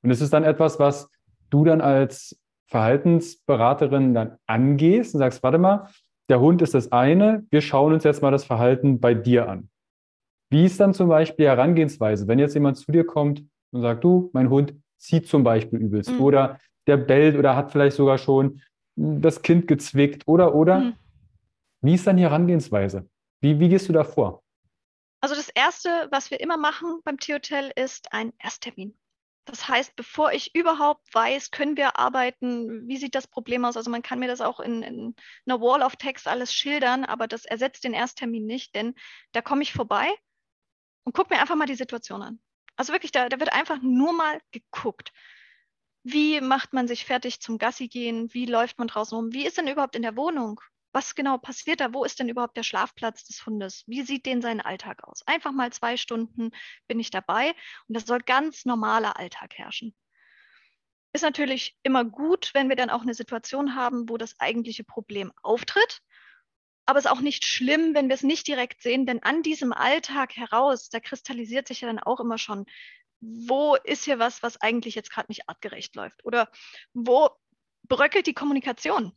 Und es ist dann etwas, was du dann als Verhaltensberaterin dann angehst und sagst, warte mal, der Hund ist das eine, wir schauen uns jetzt mal das Verhalten bei dir an. Wie ist dann zum Beispiel die Herangehensweise, wenn jetzt jemand zu dir kommt und sagt, du, mein Hund zieht zum Beispiel übelst mhm. oder der bellt oder hat vielleicht sogar schon das Kind gezwickt oder, oder. Mhm. Wie ist dann die Herangehensweise? Wie, wie gehst du da vor? Also das Erste, was wir immer machen beim Tierhotel, ist ein Ersttermin. Das heißt, bevor ich überhaupt weiß, können wir arbeiten, wie sieht das Problem aus? Also man kann mir das auch in, in einer Wall of Text alles schildern, aber das ersetzt den Ersttermin nicht, denn da komme ich vorbei und gucke mir einfach mal die Situation an. Also wirklich, da, da wird einfach nur mal geguckt. Wie macht man sich fertig zum Gassi gehen? Wie läuft man draußen rum? Wie ist denn überhaupt in der Wohnung? Was genau passiert da? Wo ist denn überhaupt der Schlafplatz des Hundes? Wie sieht denn sein Alltag aus? Einfach mal zwei Stunden bin ich dabei und das soll ganz normaler Alltag herrschen. Ist natürlich immer gut, wenn wir dann auch eine Situation haben, wo das eigentliche Problem auftritt aber es ist auch nicht schlimm, wenn wir es nicht direkt sehen, denn an diesem Alltag heraus, da kristallisiert sich ja dann auch immer schon, wo ist hier was, was eigentlich jetzt gerade nicht artgerecht läuft? Oder wo bröckelt die Kommunikation?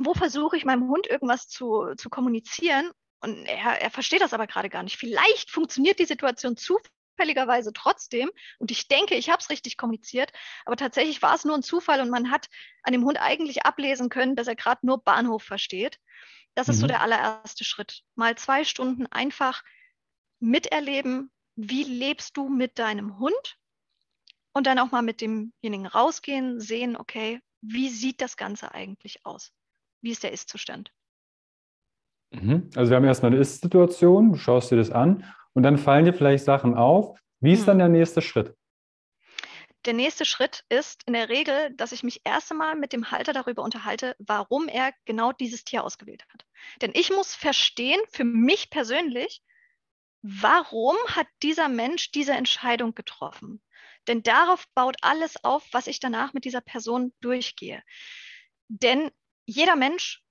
Wo versuche ich meinem Hund irgendwas zu, zu kommunizieren und er, er versteht das aber gerade gar nicht. Vielleicht funktioniert die Situation zufälligerweise trotzdem und ich denke, ich habe es richtig kommuniziert, aber tatsächlich war es nur ein Zufall und man hat an dem Hund eigentlich ablesen können, dass er gerade nur Bahnhof versteht. Das ist mhm. so der allererste Schritt. Mal zwei Stunden einfach miterleben, wie lebst du mit deinem Hund und dann auch mal mit demjenigen rausgehen, sehen, okay, wie sieht das Ganze eigentlich aus? Wie ist der Ist-Zustand? Mhm. Also wir haben erstmal eine Ist-Situation, du schaust dir das an und dann fallen dir vielleicht Sachen auf. Wie ist mhm. dann der nächste Schritt? Der nächste Schritt ist in der Regel, dass ich mich erst einmal mit dem Halter darüber unterhalte, warum er genau dieses Tier ausgewählt hat. Denn ich muss verstehen, für mich persönlich, warum hat dieser Mensch diese Entscheidung getroffen? Denn darauf baut alles auf, was ich danach mit dieser Person durchgehe. Denn jeder Mensch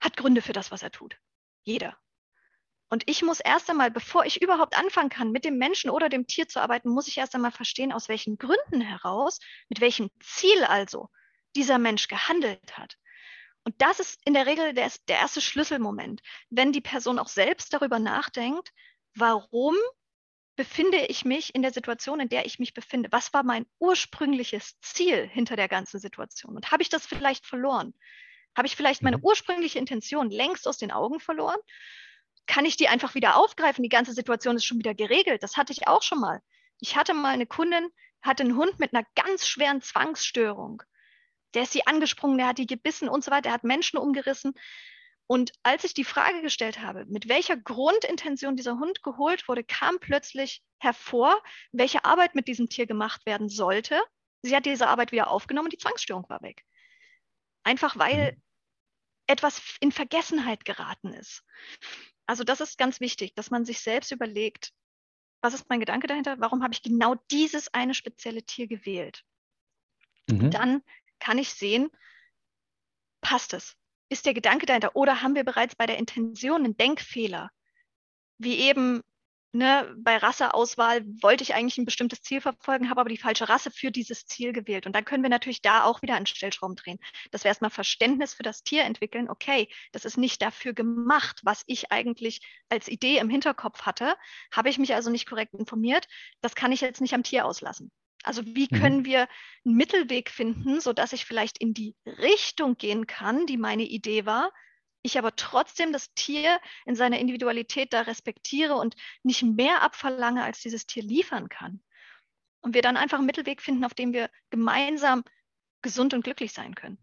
hat Gründe für das, was er tut. Jeder. Und ich muss erst einmal, bevor ich überhaupt anfangen kann, mit dem Menschen oder dem Tier zu arbeiten, muss ich erst einmal verstehen, aus welchen Gründen heraus, mit welchem Ziel also dieser Mensch gehandelt hat. Und das ist in der Regel der, der erste Schlüsselmoment, wenn die Person auch selbst darüber nachdenkt, warum befinde ich mich in der Situation, in der ich mich befinde? Was war mein ursprüngliches Ziel hinter der ganzen Situation? Und habe ich das vielleicht verloren? Habe ich vielleicht meine mhm. ursprüngliche Intention längst aus den Augen verloren? Kann ich die einfach wieder aufgreifen? Die ganze Situation ist schon wieder geregelt. Das hatte ich auch schon mal. Ich hatte mal eine Kundin, hatte einen Hund mit einer ganz schweren Zwangsstörung. Der ist sie angesprungen, der hat die gebissen und so weiter, der hat Menschen umgerissen. Und als ich die Frage gestellt habe, mit welcher Grundintention dieser Hund geholt wurde, kam plötzlich hervor, welche Arbeit mit diesem Tier gemacht werden sollte. Sie hat diese Arbeit wieder aufgenommen und die Zwangsstörung war weg. Einfach weil mhm etwas in Vergessenheit geraten ist. Also das ist ganz wichtig, dass man sich selbst überlegt, was ist mein Gedanke dahinter? Warum habe ich genau dieses eine spezielle Tier gewählt? Mhm. Dann kann ich sehen, passt es? Ist der Gedanke dahinter? Oder haben wir bereits bei der Intention einen Denkfehler? Wie eben ne, bei Rasseauswahl wollte ich eigentlich ein bestimmtes Ziel verfolgen, habe aber die falsche Rasse für dieses Ziel gewählt. Und dann können wir natürlich da auch wieder an Stellschrauben drehen. Dass wir erstmal Verständnis für das Tier entwickeln. Okay, das ist nicht dafür gemacht, was ich eigentlich als Idee im Hinterkopf hatte. Habe ich mich also nicht korrekt informiert. Das kann ich jetzt nicht am Tier auslassen. Also wie mhm. können wir einen Mittelweg finden, sodass ich vielleicht in die Richtung gehen kann, die meine Idee war, ich aber trotzdem das Tier in seiner Individualität da respektiere und nicht mehr abverlange, als dieses Tier liefern kann. Und wir dann einfach einen Mittelweg finden, auf dem wir gemeinsam gesund und glücklich sein können.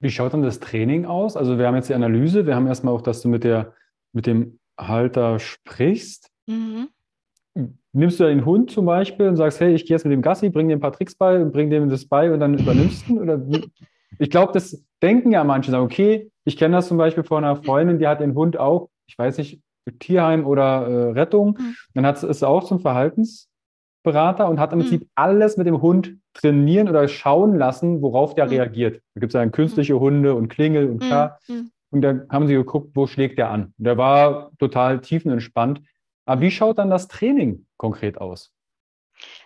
Wie schaut dann das Training aus? Also wir haben jetzt die Analyse, wir haben erstmal auch, dass du mit, der, mit dem Halter sprichst. Mhm. Nimmst du den Hund zum Beispiel und sagst, hey, ich gehe jetzt mit dem Gassi, bring dir ein paar Tricks bei und bring dem das bei und dann übernimmst du? Oder ich glaube, das denken ja manche, sagen, okay, ich kenne das zum Beispiel von einer Freundin, die hat den Hund auch, ich weiß nicht, Tierheim oder äh, Rettung. Mhm. Dann hat, ist sie auch zum Verhaltensberater und hat im mhm. Prinzip alles mit dem Hund trainieren oder schauen lassen, worauf der mhm. reagiert. Da gibt es dann künstliche mhm. Hunde und Klingel und klar. Mhm. Mhm. Und dann haben sie geguckt, wo schlägt der an. Und der war total tiefenentspannt. Aber wie schaut dann das Training konkret aus?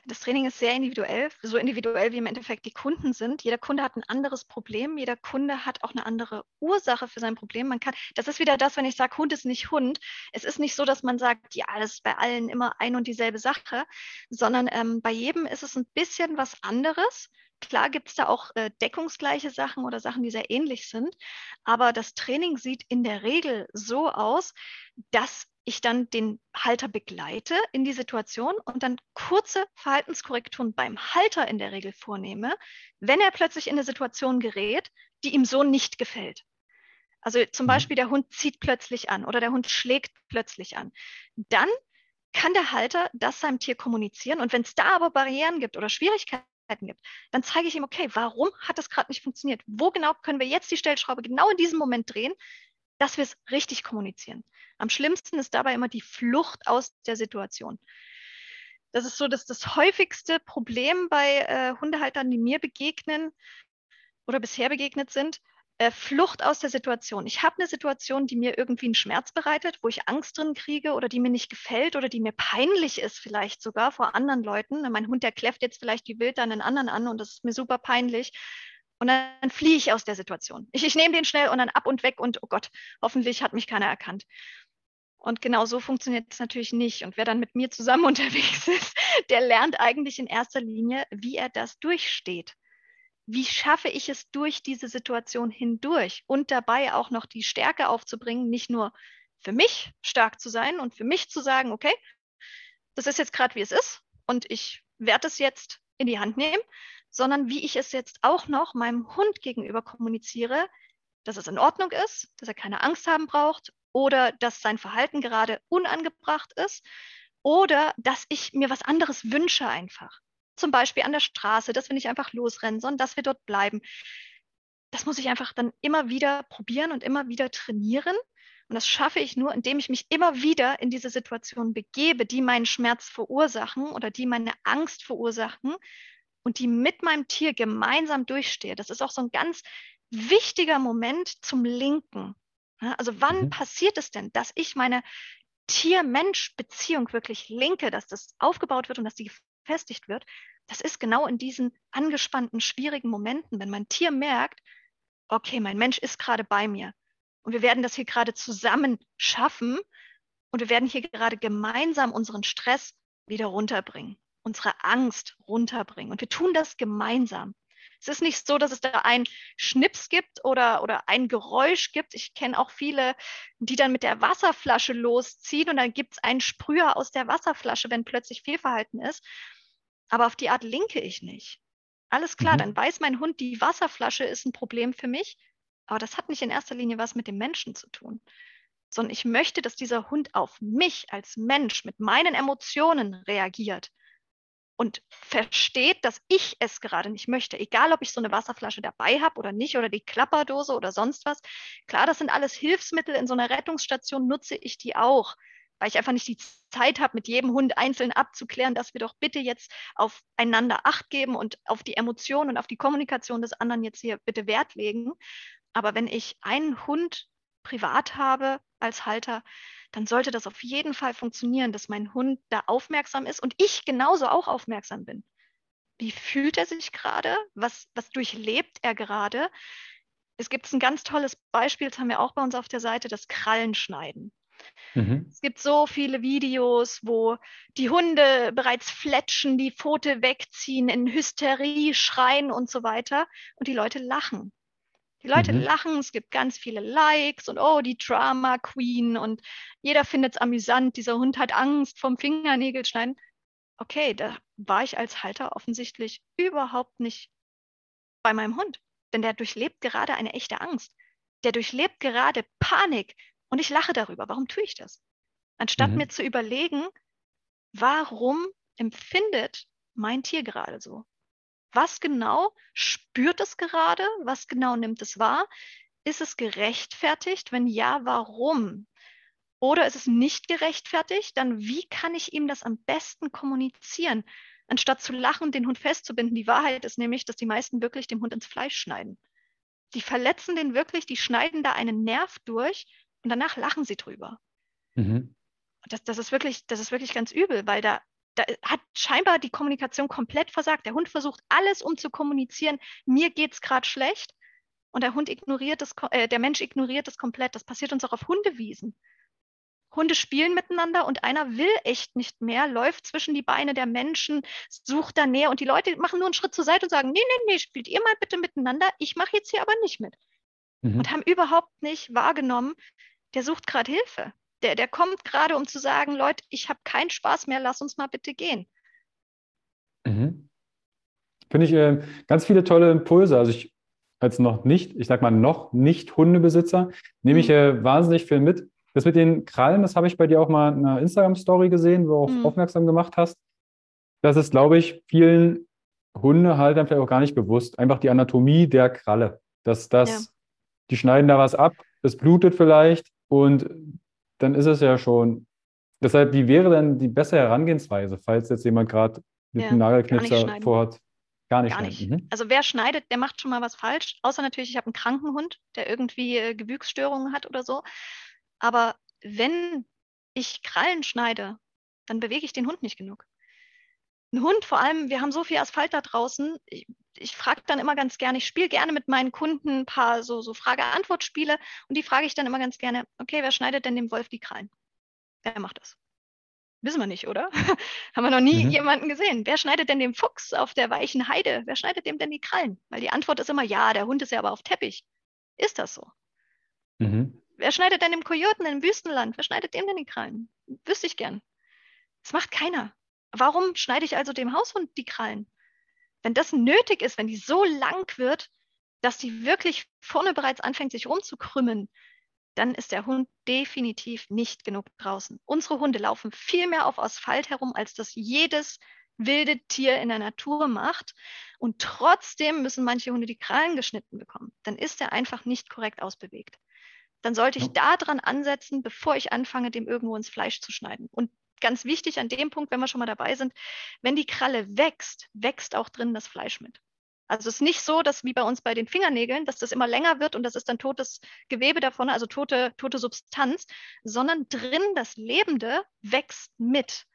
Das Training ist sehr individuell, so individuell wie im Endeffekt die Kunden sind. Jeder Kunde hat ein anderes Problem, jeder Kunde hat auch eine andere Ursache für sein Problem. Man kann, das ist wieder das, wenn ich sage, Hund ist nicht Hund. Es ist nicht so, dass man sagt, ja, das ist bei allen immer ein und dieselbe Sache, sondern ähm, bei jedem ist es ein bisschen was anderes. Klar gibt es da auch äh, deckungsgleiche Sachen oder Sachen, die sehr ähnlich sind, aber das Training sieht in der Regel so aus, dass ich dann den Halter begleite in die Situation und dann kurze Verhaltenskorrekturen beim Halter in der Regel vornehme, wenn er plötzlich in eine Situation gerät, die ihm so nicht gefällt. Also zum mhm. Beispiel der Hund zieht plötzlich an oder der Hund schlägt plötzlich an. Dann kann der Halter das seinem Tier kommunizieren und wenn es da aber Barrieren gibt oder Schwierigkeiten gibt, dann zeige ich ihm, okay, warum hat das gerade nicht funktioniert? Wo genau können wir jetzt die Stellschraube genau in diesem Moment drehen, dass wir es richtig kommunizieren. Am schlimmsten ist dabei immer die Flucht aus der Situation. Das ist so dass das häufigste Problem bei äh, Hundehaltern, die mir begegnen oder bisher begegnet sind. äh, Flucht aus der Situation. Ich habe eine Situation, die mir irgendwie einen Schmerz bereitet, wo ich Angst drin kriege oder die mir nicht gefällt oder die mir peinlich ist, vielleicht sogar vor anderen Leuten. Mein Hund, der kläfft jetzt vielleicht wie wild dann einen anderen an und das ist mir super peinlich. Und dann fliehe ich aus der Situation. Ich, ich nehme den schnell und dann ab und weg und oh Gott, hoffentlich hat mich keiner erkannt. Und genau so funktioniert es natürlich nicht. Und wer dann mit mir zusammen unterwegs ist, der lernt eigentlich in erster Linie, wie er das durchsteht wie schaffe ich es durch diese Situation hindurch und dabei auch noch die Stärke aufzubringen, nicht nur für mich stark zu sein und für mich zu sagen, okay, das ist jetzt gerade wie es ist und ich werde es jetzt in die Hand nehmen, sondern wie ich es jetzt auch noch meinem Hund gegenüber kommuniziere, dass es in Ordnung ist, dass er keine Angst haben braucht oder dass sein Verhalten gerade unangebracht ist oder dass ich mir was anderes wünsche einfach zum Beispiel an der Straße, dass wir nicht einfach losrennen, sondern dass wir dort bleiben. Das muss ich einfach dann immer wieder probieren und immer wieder trainieren. Und das schaffe ich nur, indem ich mich immer wieder in diese Situation begebe, die meinen Schmerz verursachen oder die meine Angst verursachen und die mit meinem Tier gemeinsam durchstehe. Das ist auch so ein ganz wichtiger Moment zum Linken. Also wann mhm. passiert es denn, dass ich meine Tier-Mensch-Beziehung wirklich linke, dass das aufgebaut wird und dass die gefestigt wird, das ist genau in diesen angespannten, schwierigen Momenten, wenn mein Tier merkt, okay, mein Mensch ist gerade bei mir und wir werden das hier gerade zusammen schaffen und wir werden hier gerade gemeinsam unseren Stress wieder runterbringen, unsere Angst runterbringen und wir tun das gemeinsam. Es ist nicht so, dass es da einen Schnips gibt oder, oder ein Geräusch gibt. Ich kenne auch viele, die dann mit der Wasserflasche losziehen und dann gibt es einen Sprüher aus der Wasserflasche, wenn plötzlich Fehlverhalten ist. Aber auf die Art linke ich nicht. Alles klar, mhm. dann weiß mein Hund, die Wasserflasche ist ein Problem für mich, aber das hat nicht in erster Linie was mit dem Menschen zu tun, sondern ich möchte, dass dieser Hund auf mich als Mensch mit meinen Emotionen reagiert und versteht, dass ich es gerade nicht möchte, egal ob ich so eine Wasserflasche dabei habe oder nicht oder die Klapperdose oder sonst was. Klar, das sind alles Hilfsmittel. In so einer Rettungsstation nutze ich die auch weil ich einfach nicht die Zeit habe, mit jedem Hund einzeln abzuklären, dass wir doch bitte jetzt aufeinander Acht geben und auf die Emotionen und auf die Kommunikation des anderen jetzt hier bitte Wert legen. Aber wenn ich einen Hund privat habe als Halter, dann sollte das auf jeden Fall funktionieren, dass mein Hund da aufmerksam ist und ich genauso auch aufmerksam bin. Wie fühlt er sich gerade? Was, was durchlebt er gerade? Es gibt ein ganz tolles Beispiel, das haben wir auch bei uns auf der Seite, das Krallenschneiden. Mhm. Es gibt so viele Videos, wo die Hunde bereits fletschen, die Pfote wegziehen, in Hysterie schreien und so weiter. Und die Leute lachen. Die Leute mhm. lachen, es gibt ganz viele Likes und oh, die Drama Queen und jeder findet es amüsant, dieser Hund hat Angst vom Fingernägelschneiden. Okay, da war ich als Halter offensichtlich überhaupt nicht bei meinem Hund, denn der durchlebt gerade eine echte Angst. Der durchlebt gerade Panik, und ich lache darüber. Warum tue ich das? Anstatt mhm. mir zu überlegen, warum empfindet mein Tier gerade so? Was genau spürt es gerade? Was genau nimmt es wahr? Ist es gerechtfertigt? Wenn ja, warum? Oder ist es nicht gerechtfertigt? Dann wie kann ich ihm das am besten kommunizieren? Anstatt zu lachen, den Hund festzubinden. Die Wahrheit ist nämlich, dass die meisten wirklich dem Hund ins Fleisch schneiden. Die verletzen den wirklich, die schneiden da einen Nerv durch und danach lachen sie drüber. Mhm. Das, das, ist wirklich, das ist wirklich ganz übel, weil da, da hat scheinbar die Kommunikation komplett versagt. Der Hund versucht alles, um zu kommunizieren, mir geht es gerade schlecht. Und der Hund ignoriert das, äh, der Mensch ignoriert das komplett. Das passiert uns auch auf Hundewiesen. Hunde spielen miteinander und einer will echt nicht mehr, läuft zwischen die Beine der Menschen, sucht da näher und die Leute machen nur einen Schritt zur Seite und sagen, nee, nee, nee, spielt ihr mal bitte miteinander, ich mache jetzt hier aber nicht mit. Mhm. Und haben überhaupt nicht wahrgenommen, der sucht gerade Hilfe. Der, der kommt gerade, um zu sagen, Leute, ich habe keinen Spaß mehr, lass uns mal bitte gehen. Mhm. Finde ich äh, ganz viele tolle Impulse. Also ich als noch nicht, ich sag mal noch nicht Hundebesitzer, nehme ich mhm. äh, wahnsinnig viel mit. Das mit den Krallen, das habe ich bei dir auch mal in einer Instagram-Story gesehen, wo du mhm. aufmerksam gemacht hast. Das ist, glaube ich, vielen Hundehaltern vielleicht auch gar nicht bewusst. Einfach die Anatomie der Kralle. Dass das, ja. die schneiden da was ab, es blutet vielleicht, und dann ist es ja schon. Deshalb, wie wäre denn die bessere Herangehensweise, falls jetzt jemand gerade mit ja, einem Nagelknipser vorhat? Gar nicht. Gar nicht. Mhm. Also wer schneidet, der macht schon mal was falsch. Außer natürlich, ich habe einen kranken Hund, der irgendwie äh, Gewüchsstörungen hat oder so. Aber wenn ich Krallen schneide, dann bewege ich den Hund nicht genug. Ein Hund, vor allem, wir haben so viel Asphalt da draußen. Ich, ich frage dann immer ganz gerne, ich spiele gerne mit meinen Kunden ein paar so, so Frage-Antwort-Spiele und die frage ich dann immer ganz gerne, okay, wer schneidet denn dem Wolf die Krallen? Wer macht das? Wissen wir nicht, oder? Haben wir noch nie mhm. jemanden gesehen. Wer schneidet denn dem Fuchs auf der weichen Heide? Wer schneidet dem denn die Krallen? Weil die Antwort ist immer, ja, der Hund ist ja aber auf Teppich. Ist das so? Mhm. Wer schneidet denn dem Kojoten im Wüstenland? Wer schneidet dem denn die Krallen? Wüsste ich gern. Das macht keiner. Warum schneide ich also dem Haushund die Krallen? Wenn das nötig ist, wenn die so lang wird, dass die wirklich vorne bereits anfängt, sich rumzukrümmen, dann ist der Hund definitiv nicht genug draußen. Unsere Hunde laufen viel mehr auf Asphalt herum, als das jedes wilde Tier in der Natur macht. Und trotzdem müssen manche Hunde die Krallen geschnitten bekommen. Dann ist er einfach nicht korrekt ausbewegt. Dann sollte ich da dran ansetzen, bevor ich anfange, dem irgendwo ins Fleisch zu schneiden. Und ganz wichtig an dem Punkt, wenn wir schon mal dabei sind, wenn die Kralle wächst, wächst auch drin das Fleisch mit. Also es ist nicht so, dass wie bei uns bei den Fingernägeln, dass das immer länger wird und das ist dann totes Gewebe davon, also tote, tote Substanz, sondern drin das Lebende wächst mit.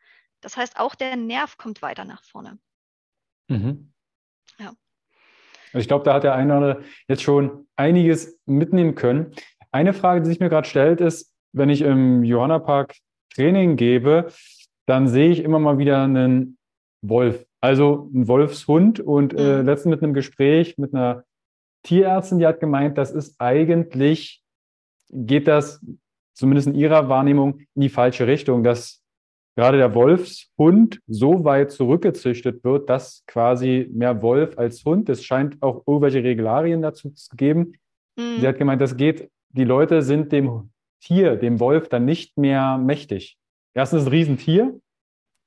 Das heißt, auch der Nerv kommt weiter nach vorne. Mhm. Ja. Also ich glaube, da hat der eine oder jetzt schon einiges mitnehmen können. Eine Frage, die sich mir gerade stellt, ist, wenn ich im Johanna Park Training gebe, dann sehe ich immer mal wieder einen Wolf, also einen Wolfshund. Und äh, mhm. letztens mit einem Gespräch mit einer Tierärztin, die hat gemeint, das ist eigentlich, geht das zumindest in ihrer Wahrnehmung in die falsche Richtung, dass gerade der Wolfshund so weit zurückgezüchtet wird, dass quasi mehr Wolf als Hund, es scheint auch irgendwelche Regularien dazu zu geben. Mhm. Sie hat gemeint, das geht, die Leute sind dem Tier, dem Wolf, dann nicht mehr mächtig. Erstens ist es ein Riesentier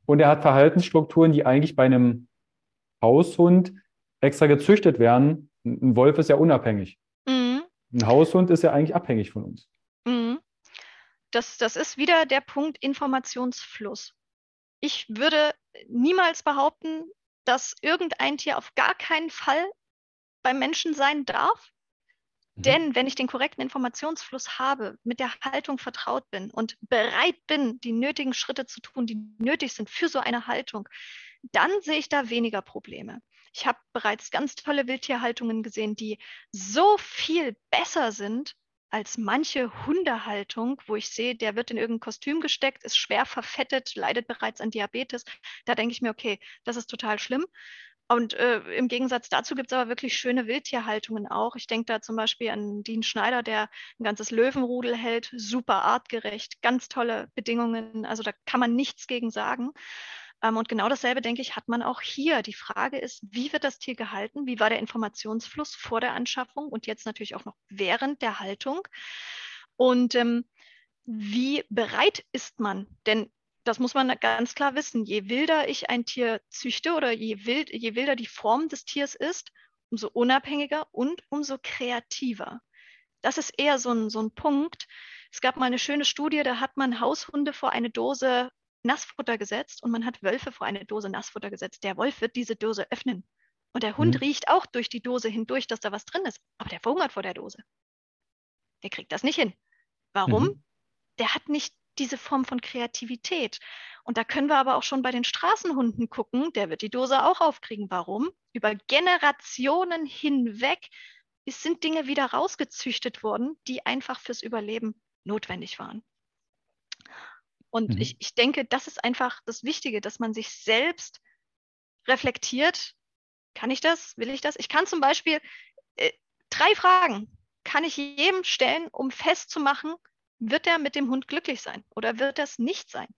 und er hat Verhaltensstrukturen, die eigentlich bei einem Haushund extra gezüchtet werden. Ein Wolf ist ja unabhängig. Mhm. Ein Haushund ist ja eigentlich abhängig von uns. Mhm. Das, das ist wieder der Punkt Informationsfluss. Ich würde niemals behaupten, dass irgendein Tier auf gar keinen Fall beim Menschen sein darf. Mhm. Denn wenn ich den korrekten Informationsfluss habe, mit der Haltung vertraut bin und bereit bin, die nötigen Schritte zu tun, die nötig sind für so eine Haltung, dann sehe ich da weniger Probleme. Ich habe bereits ganz tolle Wildtierhaltungen gesehen, die so viel besser sind als manche Hundehaltung, wo ich sehe, der wird in irgendein Kostüm gesteckt, ist schwer verfettet, leidet bereits an Diabetes. Da denke ich mir, okay, das ist total schlimm. Und äh, im Gegensatz dazu gibt es aber wirklich schöne Wildtierhaltungen auch. Ich denke da zum Beispiel an Dean Schneider, der ein ganzes Löwenrudel hält, super artgerecht, ganz tolle Bedingungen. Also da kann man nichts gegen sagen. Ähm, und genau dasselbe, denke ich, hat man auch hier. Die Frage ist, wie wird das Tier gehalten? Wie war der Informationsfluss vor der Anschaffung und jetzt natürlich auch noch während der Haltung? Und ähm, wie bereit ist man? Denn das muss man ganz klar wissen. Je wilder ich ein Tier züchte oder je, wild, je wilder die Form des Tiers ist, umso unabhängiger und umso kreativer. Das ist eher so ein, so ein Punkt. Es gab mal eine schöne Studie, da hat man Haushunde vor eine Dose Nassfutter gesetzt und man hat Wölfe vor eine Dose Nassfutter gesetzt. Der Wolf wird diese Dose öffnen. Und der Hund mhm. riecht auch durch die Dose hindurch, dass da was drin ist. Aber der verhungert vor der Dose. Der kriegt das nicht hin. Warum? Mhm. Der hat nicht diese Form von Kreativität. Und da können wir aber auch schon bei den Straßenhunden gucken, der wird die Dose auch aufkriegen. Warum? Über Generationen hinweg sind Dinge wieder rausgezüchtet worden, die einfach fürs Überleben notwendig waren. Und mhm. ich, ich denke, das ist einfach das Wichtige, dass man sich selbst reflektiert. Kann ich das? Will ich das? Ich kann zum Beispiel äh, drei Fragen kann ich jedem stellen, um festzumachen, wird er mit dem Hund glücklich sein oder wird das nicht sein?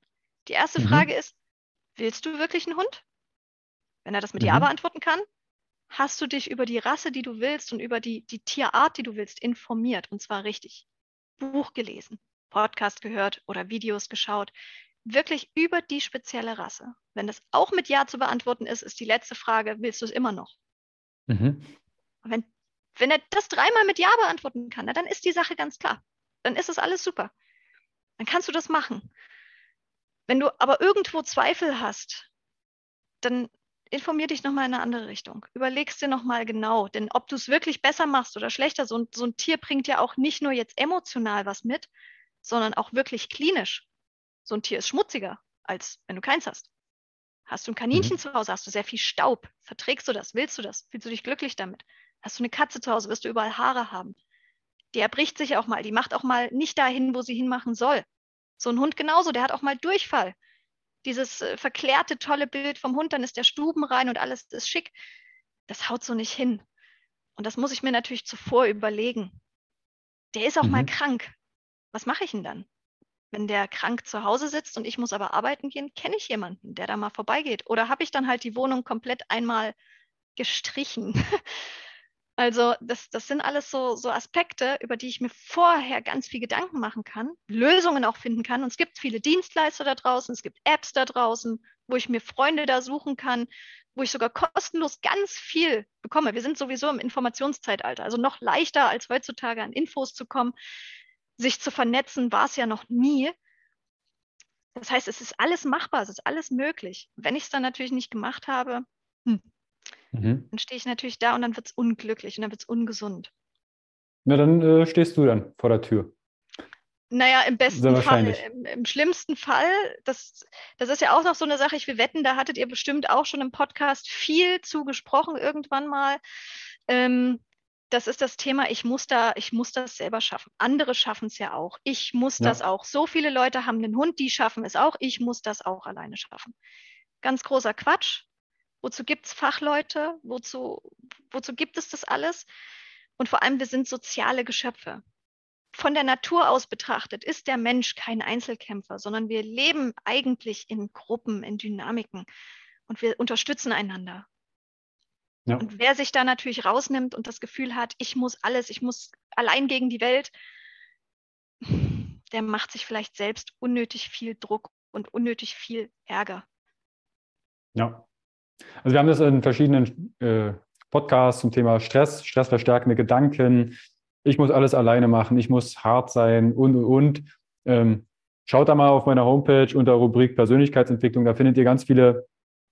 Die erste mhm. Frage ist, willst du wirklich einen Hund? Wenn er das mit mhm. Ja beantworten kann, hast du dich über die Rasse, die du willst und über die, die Tierart, die du willst, informiert und zwar richtig. Buch gelesen, Podcast gehört oder Videos geschaut. Wirklich über die spezielle Rasse. Wenn das auch mit Ja zu beantworten ist, ist die letzte Frage, willst du es immer noch? Mhm. Wenn, wenn er das dreimal mit Ja beantworten kann, na, dann ist die Sache ganz klar dann ist es alles super. Dann kannst du das machen. Wenn du aber irgendwo Zweifel hast, dann informier dich nochmal in eine andere Richtung. Überlegst dir nochmal genau, denn ob du es wirklich besser machst oder schlechter, so ein, so ein Tier bringt ja auch nicht nur jetzt emotional was mit, sondern auch wirklich klinisch. So ein Tier ist schmutziger, als wenn du keins hast. Hast du ein Kaninchen mhm. zu Hause, hast du sehr viel Staub. Verträgst du das? Willst du das? Fühlst du dich glücklich damit? Hast du eine Katze zu Hause, wirst du überall Haare haben. Die erbricht sich auch mal, die macht auch mal nicht dahin, wo sie hinmachen soll. So ein Hund genauso, der hat auch mal Durchfall. Dieses äh, verklärte, tolle Bild vom Hund, dann ist der Stuben rein und alles ist schick. Das haut so nicht hin. Und das muss ich mir natürlich zuvor überlegen. Der ist auch mhm. mal krank. Was mache ich denn dann? Wenn der krank zu Hause sitzt und ich muss aber arbeiten gehen, kenne ich jemanden, der da mal vorbeigeht? Oder habe ich dann halt die Wohnung komplett einmal gestrichen? Also das, das sind alles so, so Aspekte, über die ich mir vorher ganz viel Gedanken machen kann, Lösungen auch finden kann. Und es gibt viele Dienstleister da draußen, es gibt Apps da draußen, wo ich mir Freunde da suchen kann, wo ich sogar kostenlos ganz viel bekomme. Wir sind sowieso im Informationszeitalter, also noch leichter als heutzutage an Infos zu kommen. Sich zu vernetzen war es ja noch nie. Das heißt, es ist alles machbar, es ist alles möglich. Wenn ich es dann natürlich nicht gemacht habe, hm, Mhm. Dann stehe ich natürlich da und dann wird es unglücklich und dann wird es ungesund. Na, dann äh, stehst du dann vor der Tür. Naja, im besten Fall, im, im, schlimmsten Fall, das, das ist ja auch noch so eine Sache, ich will wetten, da hattet ihr bestimmt auch schon im Podcast viel zugesprochen irgendwann mal. Ähm, das ist das Thema, ich muss da, ich muss das selber schaffen. Andere schaffen es ja auch. Ich muss ja. das auch. So viele Leute haben einen Hund, die schaffen es auch. Ich muss das auch alleine schaffen. Ganz großer Quatsch. Wozu gibt es Fachleute? Wozu, wozu gibt es das alles? Und vor allem, wir sind soziale Geschöpfe. Von der Natur aus betrachtet ist der Mensch kein Einzelkämpfer, sondern wir leben eigentlich in Gruppen, in Dynamiken und wir unterstützen einander. Ja. Und wer sich da natürlich rausnimmt und das Gefühl hat, ich muss alles, ich muss allein gegen die Welt, der macht sich vielleicht selbst unnötig viel Druck und unnötig viel Ärger. Ja, also wir haben das in verschiedenen äh, Podcasts zum Thema Stress, stressverstärkende Gedanken. Ich muss alles alleine machen, ich muss hart sein und, und, und. Ähm, schaut da mal auf meiner Homepage unter Rubrik Persönlichkeitsentwicklung. Da findet ihr ganz viele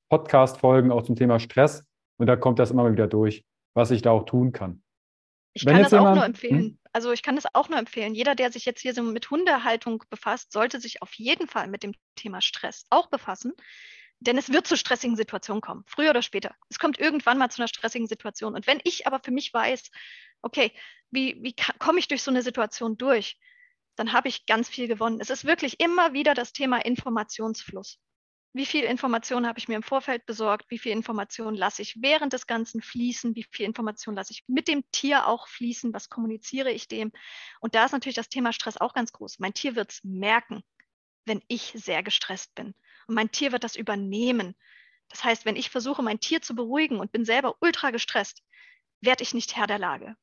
Podcast-Folgen auch zum Thema Stress. Und da kommt das immer wieder durch, was ich da auch tun kann. Ich Wenn kann das jemand, auch nur empfehlen. Hm? Also ich kann das auch nur empfehlen. Jeder, der sich jetzt hier so mit Hundehaltung befasst, sollte sich auf jeden Fall mit dem Thema Stress auch befassen. Denn es wird zu stressigen Situationen kommen, früher oder später. Es kommt irgendwann mal zu einer stressigen Situation. Und wenn ich aber für mich weiß, okay, wie, wie komme ich durch so eine Situation durch, dann habe ich ganz viel gewonnen. Es ist wirklich immer wieder das Thema Informationsfluss. Wie viel Information habe ich mir im Vorfeld besorgt? Wie viel Information lasse ich während des Ganzen fließen? Wie viel Information lasse ich mit dem Tier auch fließen? Was kommuniziere ich dem? Und da ist natürlich das Thema Stress auch ganz groß. Mein Tier wird es merken, wenn ich sehr gestresst bin. Und mein Tier wird das übernehmen. Das heißt, wenn ich versuche, mein Tier zu beruhigen und bin selber ultra gestresst, werde ich nicht Herr der Lage.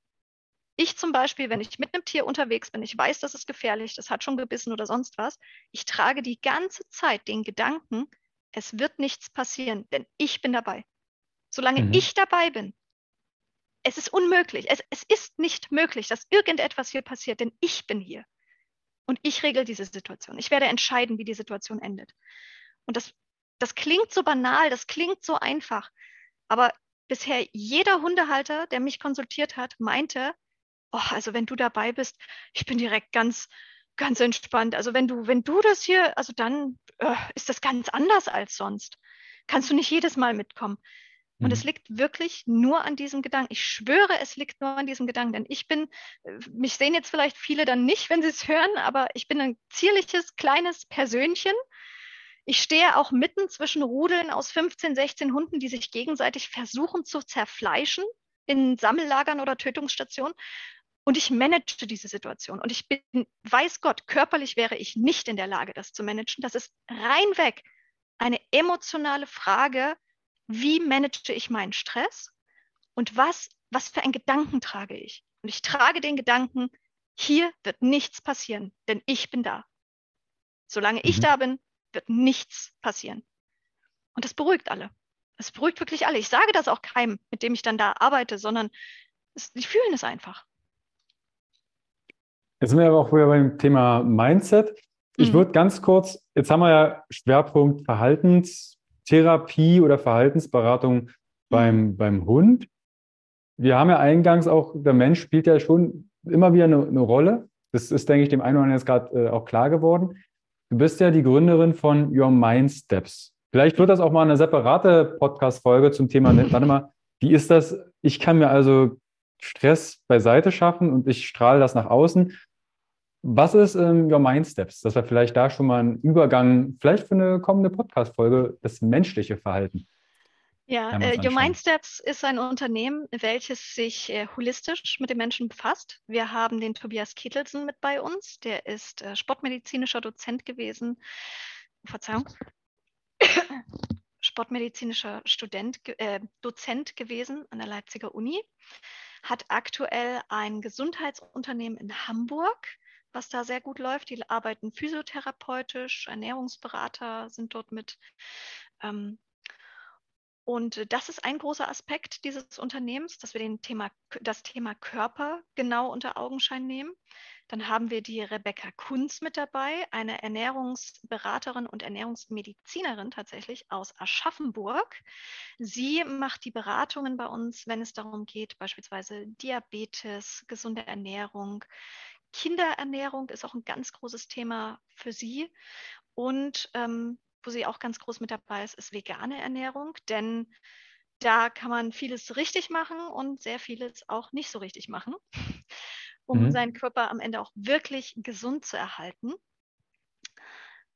Ich zum Beispiel, wenn ich mit einem Tier unterwegs bin, ich weiß, das ist gefährlich, das hat schon gebissen oder sonst was, ich trage die ganze Zeit den Gedanken, es wird nichts passieren, denn ich bin dabei. Solange mhm. ich dabei bin, es ist unmöglich, es, es ist nicht möglich, dass irgendetwas hier passiert, denn ich bin hier. Und ich regel diese Situation. Ich werde entscheiden, wie die Situation endet. Und das, das klingt so banal, das klingt so einfach. Aber bisher jeder Hundehalter, der mich konsultiert hat, meinte, oh, also wenn du dabei bist, ich bin direkt ganz, ganz entspannt. Also wenn du, wenn du das hier, also dann äh, ist das ganz anders als sonst. Kannst du nicht jedes Mal mitkommen. Und mhm. es liegt wirklich nur an diesem Gedanken. Ich schwöre, es liegt nur an diesem Gedanken. Denn ich bin, äh, mich sehen jetzt vielleicht viele dann nicht, wenn sie es hören, aber ich bin ein zierliches, kleines Persönchen ich stehe auch mitten zwischen Rudeln aus 15, 16 Hunden, die sich gegenseitig versuchen zu zerfleischen in Sammellagern oder Tötungsstationen. Und ich manage diese Situation. Und ich bin, weiß Gott, körperlich wäre ich nicht in der Lage, das zu managen. Das ist reinweg eine emotionale Frage, wie manage ich meinen Stress und was, was für einen Gedanken trage ich? Und ich trage den Gedanken, hier wird nichts passieren, denn ich bin da. Solange ich mhm. da bin, wird nichts passieren. Und das beruhigt alle. Es beruhigt wirklich alle. Ich sage das auch keinem, mit dem ich dann da arbeite, sondern es, die fühlen es einfach. Jetzt sind wir aber auch wieder beim Thema Mindset. Ich mhm. würde ganz kurz, jetzt haben wir ja Schwerpunkt Verhaltens, Therapie oder Verhaltensberatung beim, mhm. beim Hund. Wir haben ja eingangs auch, der Mensch spielt ja schon immer wieder eine, eine Rolle. Das ist, denke ich, dem einen oder anderen jetzt gerade äh, auch klar geworden. Du bist ja die Gründerin von Your Mind Steps. Vielleicht wird das auch mal eine separate Podcast-Folge zum Thema, warte mal, wie ist das? Ich kann mir also Stress beiseite schaffen und ich strahle das nach außen. Was ist ähm, Your Mind Steps? Dass wir vielleicht da schon mal einen Übergang, vielleicht für eine kommende Podcast-Folge, das menschliche Verhalten. Ja, äh, Your Mind Steps ist ein Unternehmen, welches sich äh, holistisch mit den Menschen befasst. Wir haben den Tobias Kittelsen mit bei uns. Der ist äh, sportmedizinischer Dozent gewesen. Verzeihung. sportmedizinischer Student, äh, Dozent gewesen an der Leipziger Uni. Hat aktuell ein Gesundheitsunternehmen in Hamburg was da sehr gut läuft. Die arbeiten physiotherapeutisch, Ernährungsberater sind dort mit. Ähm, und das ist ein großer Aspekt dieses Unternehmens, dass wir den Thema, das Thema Körper genau unter Augenschein nehmen. Dann haben wir die Rebecca Kunz mit dabei, eine Ernährungsberaterin und Ernährungsmedizinerin tatsächlich aus Aschaffenburg. Sie macht die Beratungen bei uns, wenn es darum geht, beispielsweise Diabetes, gesunde Ernährung, Kinderernährung ist auch ein ganz großes Thema für sie. Und ähm, wo sie auch ganz groß mit dabei ist, ist vegane Ernährung, denn da kann man vieles richtig machen und sehr vieles auch nicht so richtig machen, um mhm. seinen Körper am Ende auch wirklich gesund zu erhalten.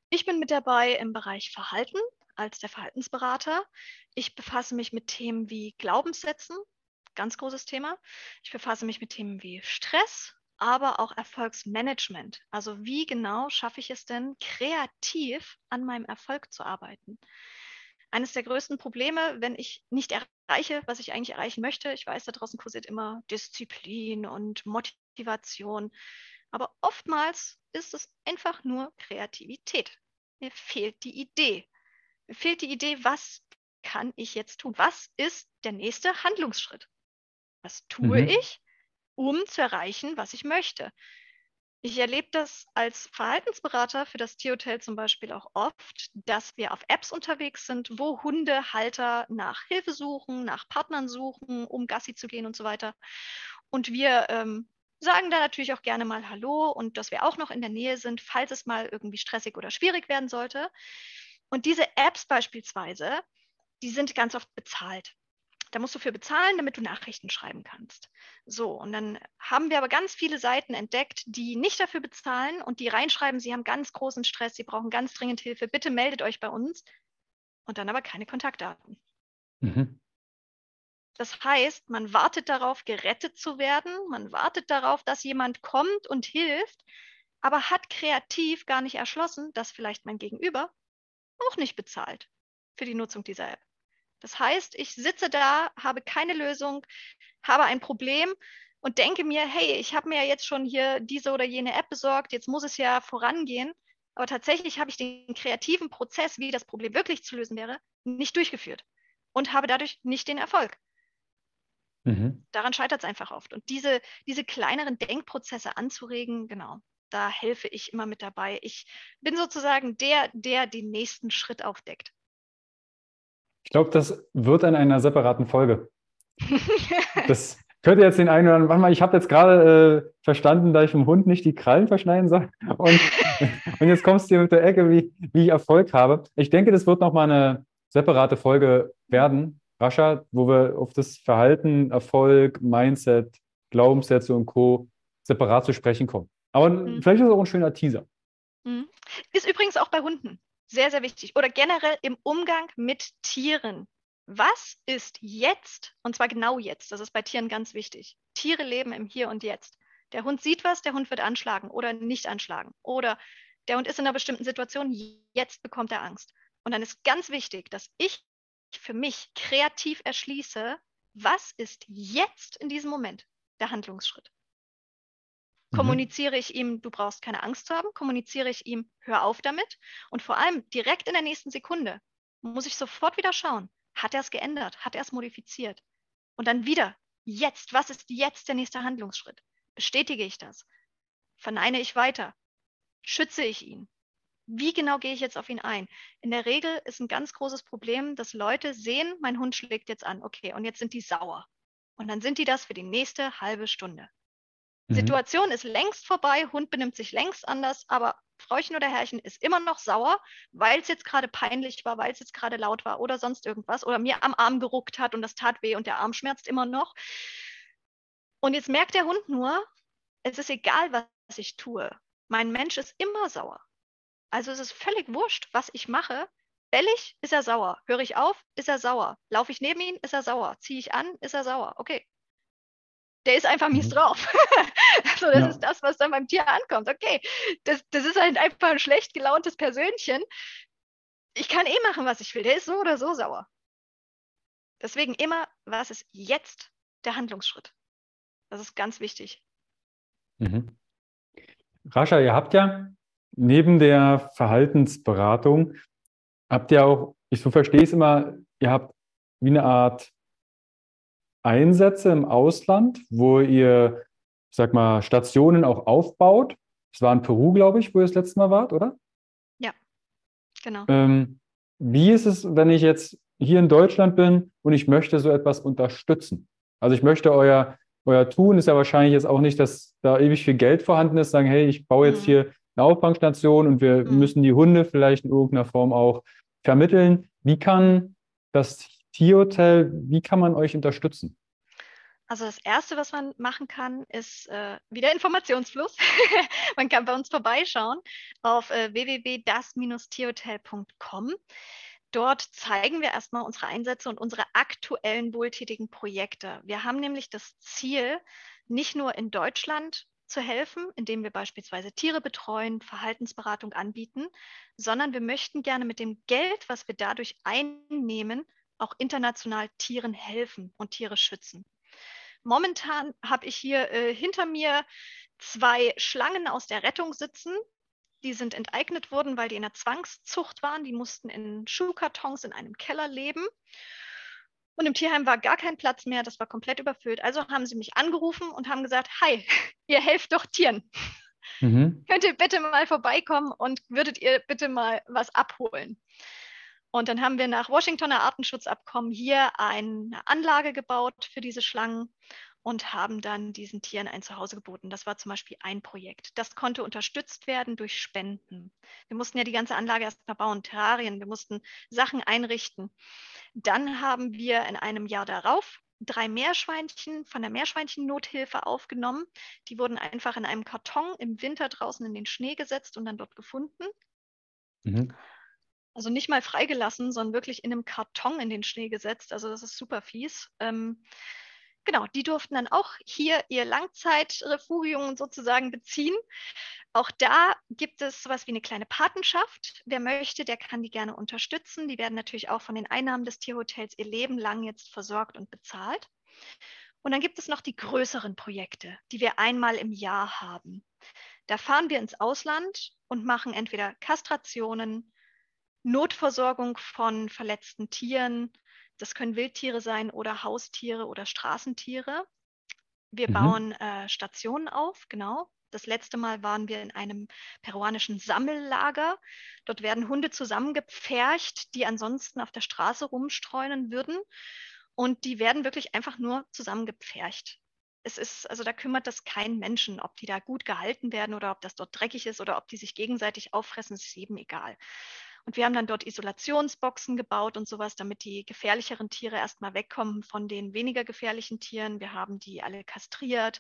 Ich bin mit dabei im Bereich Verhalten als der Verhaltensberater. Ich befasse mich mit Themen wie Glaubenssätzen, ganz großes Thema. Ich befasse mich mit Themen wie Stress, aber auch Erfolgsmanagement. Also wie genau schaffe ich es denn, kreativ an meinem Erfolg zu arbeiten? Eines der größten Probleme, wenn ich nicht erreiche, was ich eigentlich erreichen möchte, ich weiß, da draußen kursiert immer Disziplin und Motivation, aber oftmals ist es einfach nur Kreativität. Mir fehlt die Idee. Mir fehlt die Idee, was kann ich jetzt tun? Was ist der nächste Handlungsschritt? Was tue mhm. ich? Um zu erreichen, was ich möchte. Ich erlebe das als Verhaltensberater für das Tierhotel zum Beispiel auch oft, dass wir auf Apps unterwegs sind, wo Hundehalter nach Hilfe suchen, nach Partnern suchen, um Gassi zu gehen und so weiter. Und wir ähm, sagen da natürlich auch gerne mal Hallo und dass wir auch noch in der Nähe sind, falls es mal irgendwie stressig oder schwierig werden sollte. Und diese Apps beispielsweise, die sind ganz oft bezahlt. Da musst du für bezahlen, damit du Nachrichten schreiben kannst. So, und dann haben wir aber ganz viele Seiten entdeckt, die nicht dafür bezahlen und die reinschreiben, sie haben ganz großen Stress, sie brauchen ganz dringend Hilfe, bitte meldet euch bei uns. Und dann aber keine Kontaktdaten. Mhm. Das heißt, man wartet darauf, gerettet zu werden, man wartet darauf, dass jemand kommt und hilft, aber hat kreativ gar nicht erschlossen, dass vielleicht mein Gegenüber auch nicht bezahlt für die Nutzung dieser App. Das heißt, ich sitze da, habe keine Lösung, habe ein Problem und denke mir, hey, ich habe mir ja jetzt schon hier diese oder jene App besorgt, jetzt muss es ja vorangehen. Aber tatsächlich habe ich den kreativen Prozess, wie das Problem wirklich zu lösen wäre, nicht durchgeführt und habe dadurch nicht den Erfolg. Mhm. Daran scheitert es einfach oft. Und diese, diese kleineren Denkprozesse anzuregen, genau, da helfe ich immer mit dabei. Ich bin sozusagen der, der den nächsten Schritt aufdeckt. Ich glaube, das wird in einer separaten Folge. das könnte jetzt den einen oder anderen, warte mal, ich habe jetzt gerade äh, verstanden, dass ich dem Hund nicht die Krallen verschneiden soll. Und, und jetzt kommst du hier mit der Ecke, wie, wie ich Erfolg habe. Ich denke, das wird nochmal eine separate Folge werden, rascher, wo wir auf das Verhalten, Erfolg, Mindset, Glaubenssätze und Co. separat zu sprechen kommen. Aber mhm. vielleicht ist es auch ein schöner Teaser. Mhm. Ist übrigens auch bei Hunden. Sehr, sehr wichtig. Oder generell im Umgang mit Tieren. Was ist jetzt, und zwar genau jetzt, das ist bei Tieren ganz wichtig. Tiere leben im Hier und Jetzt. Der Hund sieht was, der Hund wird anschlagen oder nicht anschlagen. Oder der Hund ist in einer bestimmten Situation, jetzt bekommt er Angst. Und dann ist ganz wichtig, dass ich für mich kreativ erschließe, was ist jetzt in diesem Moment der Handlungsschritt. Mhm. Kommuniziere ich ihm, du brauchst keine Angst zu haben, kommuniziere ich ihm, hör auf damit. Und vor allem direkt in der nächsten Sekunde muss ich sofort wieder schauen, hat er es geändert, hat er es modifiziert? Und dann wieder, jetzt, was ist jetzt der nächste Handlungsschritt? Bestätige ich das? Verneine ich weiter? Schütze ich ihn? Wie genau gehe ich jetzt auf ihn ein? In der Regel ist ein ganz großes Problem, dass Leute sehen, mein Hund schlägt jetzt an. Okay, und jetzt sind die sauer. Und dann sind die das für die nächste halbe Stunde. Mhm. Situation ist längst vorbei, Hund benimmt sich längst anders, aber Frauchen oder Herrchen ist immer noch sauer, weil es jetzt gerade peinlich war, weil es jetzt gerade laut war oder sonst irgendwas oder mir am Arm geruckt hat und das tat weh und der Arm schmerzt immer noch. Und jetzt merkt der Hund nur, es ist egal, was ich tue. Mein Mensch ist immer sauer. Also es ist völlig wurscht, was ich mache. Bell ich, ist er sauer. Höre ich auf, ist er sauer. Laufe ich neben ihn, ist er sauer. Ziehe ich an, ist er sauer. Okay. Der ist einfach mies mhm. drauf. so, das ja. ist das, was dann beim Tier ankommt. Okay, das, das ist halt einfach ein schlecht gelauntes Persönchen. Ich kann eh machen, was ich will. Der ist so oder so sauer. Deswegen immer, was ist jetzt der Handlungsschritt? Das ist ganz wichtig. Mhm. Rascha, ihr habt ja neben der Verhaltensberatung, habt ihr auch, ich so verstehe es immer, ihr habt wie eine Art Einsätze im Ausland, wo ihr, sag mal, Stationen auch aufbaut. Es war in Peru, glaube ich, wo ihr das letzte Mal wart, oder? Ja, genau. Ähm, wie ist es, wenn ich jetzt hier in Deutschland bin und ich möchte so etwas unterstützen? Also ich möchte euer, euer Tun ist ja wahrscheinlich jetzt auch nicht, dass da ewig viel Geld vorhanden ist, sagen, hey, ich baue jetzt mhm. hier eine Auffangstation und wir mhm. müssen die Hunde vielleicht in irgendeiner Form auch vermitteln. Wie kann das Tierhotel, wie kann man euch unterstützen? Also das Erste, was man machen kann, ist äh, wieder Informationsfluss. man kann bei uns vorbeischauen auf äh, www.das-tierhotel.com. Dort zeigen wir erstmal unsere Einsätze und unsere aktuellen wohltätigen Projekte. Wir haben nämlich das Ziel, nicht nur in Deutschland zu helfen, indem wir beispielsweise Tiere betreuen, Verhaltensberatung anbieten, sondern wir möchten gerne mit dem Geld, was wir dadurch einnehmen, auch international Tieren helfen und Tiere schützen. Momentan habe ich hier äh, hinter mir zwei Schlangen aus der Rettung sitzen. Die sind enteignet worden, weil die in der Zwangszucht waren. Die mussten in Schuhkartons in einem Keller leben. Und im Tierheim war gar kein Platz mehr, das war komplett überfüllt. Also haben sie mich angerufen und haben gesagt, hi, ihr helft doch Tieren. Mhm. Könnt ihr bitte mal vorbeikommen und würdet ihr bitte mal was abholen? Und dann haben wir nach Washingtoner Artenschutzabkommen hier eine Anlage gebaut für diese Schlangen und haben dann diesen Tieren ein Zuhause geboten. Das war zum Beispiel ein Projekt. Das konnte unterstützt werden durch Spenden. Wir mussten ja die ganze Anlage erst mal bauen, Terrarien, wir mussten Sachen einrichten. Dann haben wir in einem Jahr darauf drei Meerschweinchen von der Meerschweinchen-Nothilfe aufgenommen. Die wurden einfach in einem Karton im Winter draußen in den Schnee gesetzt und dann dort gefunden. Mhm. Also nicht mal freigelassen, sondern wirklich in einem Karton in den Schnee gesetzt. Also das ist super fies. Ähm, genau, die durften dann auch hier ihr Langzeitrefugium sozusagen beziehen. Auch da gibt es sowas wie eine kleine Patenschaft. Wer möchte, der kann die gerne unterstützen. Die werden natürlich auch von den Einnahmen des Tierhotels ihr Leben lang jetzt versorgt und bezahlt. Und dann gibt es noch die größeren Projekte, die wir einmal im Jahr haben. Da fahren wir ins Ausland und machen entweder Kastrationen, Notversorgung von verletzten Tieren. Das können Wildtiere sein oder Haustiere oder Straßentiere. Wir mhm. bauen äh, Stationen auf, genau. Das letzte Mal waren wir in einem peruanischen Sammellager. Dort werden Hunde zusammengepfercht, die ansonsten auf der Straße rumstreunen würden. Und die werden wirklich einfach nur zusammengepfercht. Es ist, also da kümmert das keinen Menschen, ob die da gut gehalten werden oder ob das dort dreckig ist oder ob die sich gegenseitig auffressen, ist jedem egal. Und wir haben dann dort Isolationsboxen gebaut und sowas, damit die gefährlicheren Tiere erstmal wegkommen von den weniger gefährlichen Tieren. Wir haben die alle kastriert,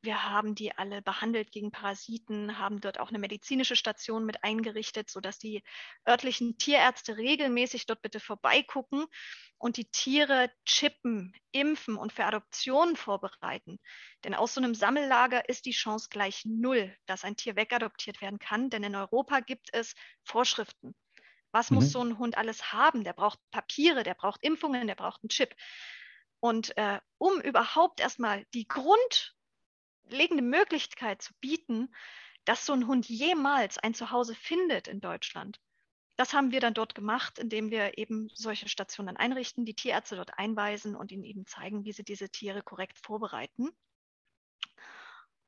wir haben die alle behandelt gegen Parasiten, haben dort auch eine medizinische Station mit eingerichtet, sodass die örtlichen Tierärzte regelmäßig dort bitte vorbeigucken und die Tiere chippen, impfen und für Adoptionen vorbereiten. Denn aus so einem Sammellager ist die Chance gleich null, dass ein Tier wegadoptiert werden kann, denn in Europa gibt es Vorschriften. Was mhm. muss so ein Hund alles haben? Der braucht Papiere, der braucht Impfungen, der braucht einen Chip. Und äh, um überhaupt erstmal die grundlegende Möglichkeit zu bieten, dass so ein Hund jemals ein Zuhause findet in Deutschland, das haben wir dann dort gemacht, indem wir eben solche Stationen einrichten, die Tierärzte dort einweisen und ihnen eben zeigen, wie sie diese Tiere korrekt vorbereiten.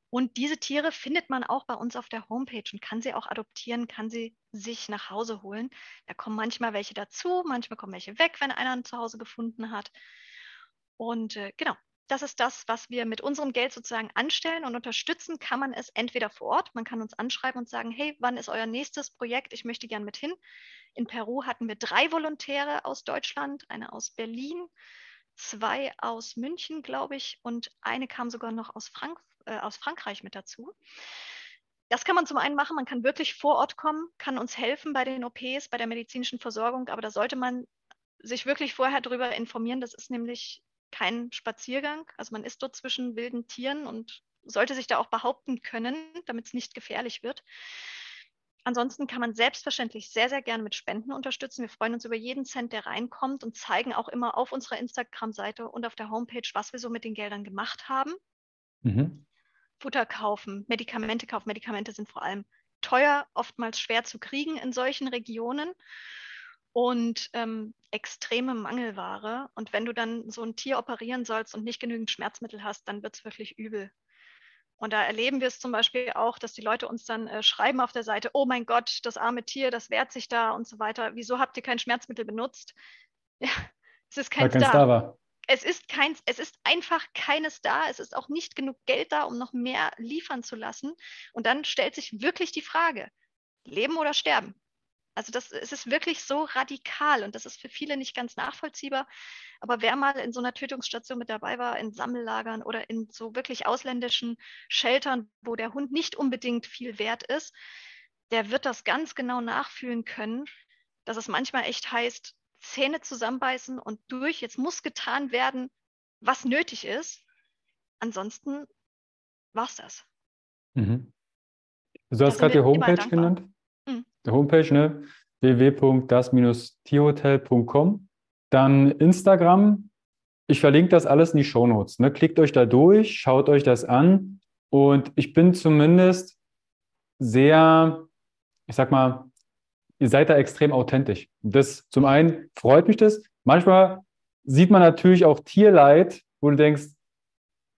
Und diese Tiere findet man auch bei uns auf der Homepage und kann sie auch adoptieren, kann sie sich nach Hause holen. Da kommen manchmal welche dazu, manchmal kommen welche weg, wenn einer ein Zuhause gefunden hat. Und äh, genau, das ist das, was wir mit unserem Geld sozusagen anstellen und unterstützen kann man es entweder vor Ort, man kann uns anschreiben und sagen, hey, wann ist euer nächstes Projekt? Ich möchte gern mit hin. In Peru hatten wir drei Volontäre aus Deutschland, eine aus Berlin, zwei aus München, glaube ich, und eine kam sogar noch aus, Frank äh, aus Frankreich mit dazu. Das kann man zum einen machen, man kann wirklich vor Ort kommen, kann uns helfen bei den OPs, bei der medizinischen Versorgung, aber da sollte man sich wirklich vorher darüber informieren. Das ist nämlich kein Spaziergang. Also man ist dort zwischen wilden Tieren und sollte sich da auch behaupten können, damit es nicht gefährlich wird. Ansonsten kann man selbstverständlich sehr, sehr gerne mit Spenden unterstützen. Wir freuen uns über jeden Cent, der reinkommt und zeigen auch immer auf unserer Instagram-Seite und auf der Homepage, was wir so mit den Geldern gemacht haben. Mhm. Futter kaufen, Medikamente kaufen. Medikamente sind vor allem teuer, oftmals schwer zu kriegen in solchen Regionen und ähm, extreme Mangelware. Und wenn du dann so ein Tier operieren sollst und nicht genügend Schmerzmittel hast, dann wird es wirklich übel. Und da erleben wir es zum Beispiel auch, dass die Leute uns dann äh, schreiben auf der Seite, oh mein Gott, das arme Tier, das wehrt sich da und so weiter. Wieso habt ihr kein Schmerzmittel benutzt? Ja, es ist keins da. da war. Es ist keins, es ist einfach keines da. Es ist auch nicht genug Geld da, um noch mehr liefern zu lassen. Und dann stellt sich wirklich die Frage, leben oder sterben? Also das es ist wirklich so radikal und das ist für viele nicht ganz nachvollziehbar. Aber wer mal in so einer Tötungsstation mit dabei war, in Sammellagern oder in so wirklich ausländischen Sheltern, wo der Hund nicht unbedingt viel wert ist, der wird das ganz genau nachfühlen können, dass es manchmal echt heißt, Zähne zusammenbeißen und durch, jetzt muss getan werden, was nötig ist. Ansonsten war es das. Mhm. Du hast gerade die Homepage genannt der Homepage, ne? www.das-tierhotel.com. Dann Instagram. Ich verlinke das alles in die Shownotes. Ne? Klickt euch da durch, schaut euch das an. Und ich bin zumindest sehr, ich sag mal, ihr seid da extrem authentisch. Das zum einen freut mich das. Manchmal sieht man natürlich auch Tierleid, wo du denkst,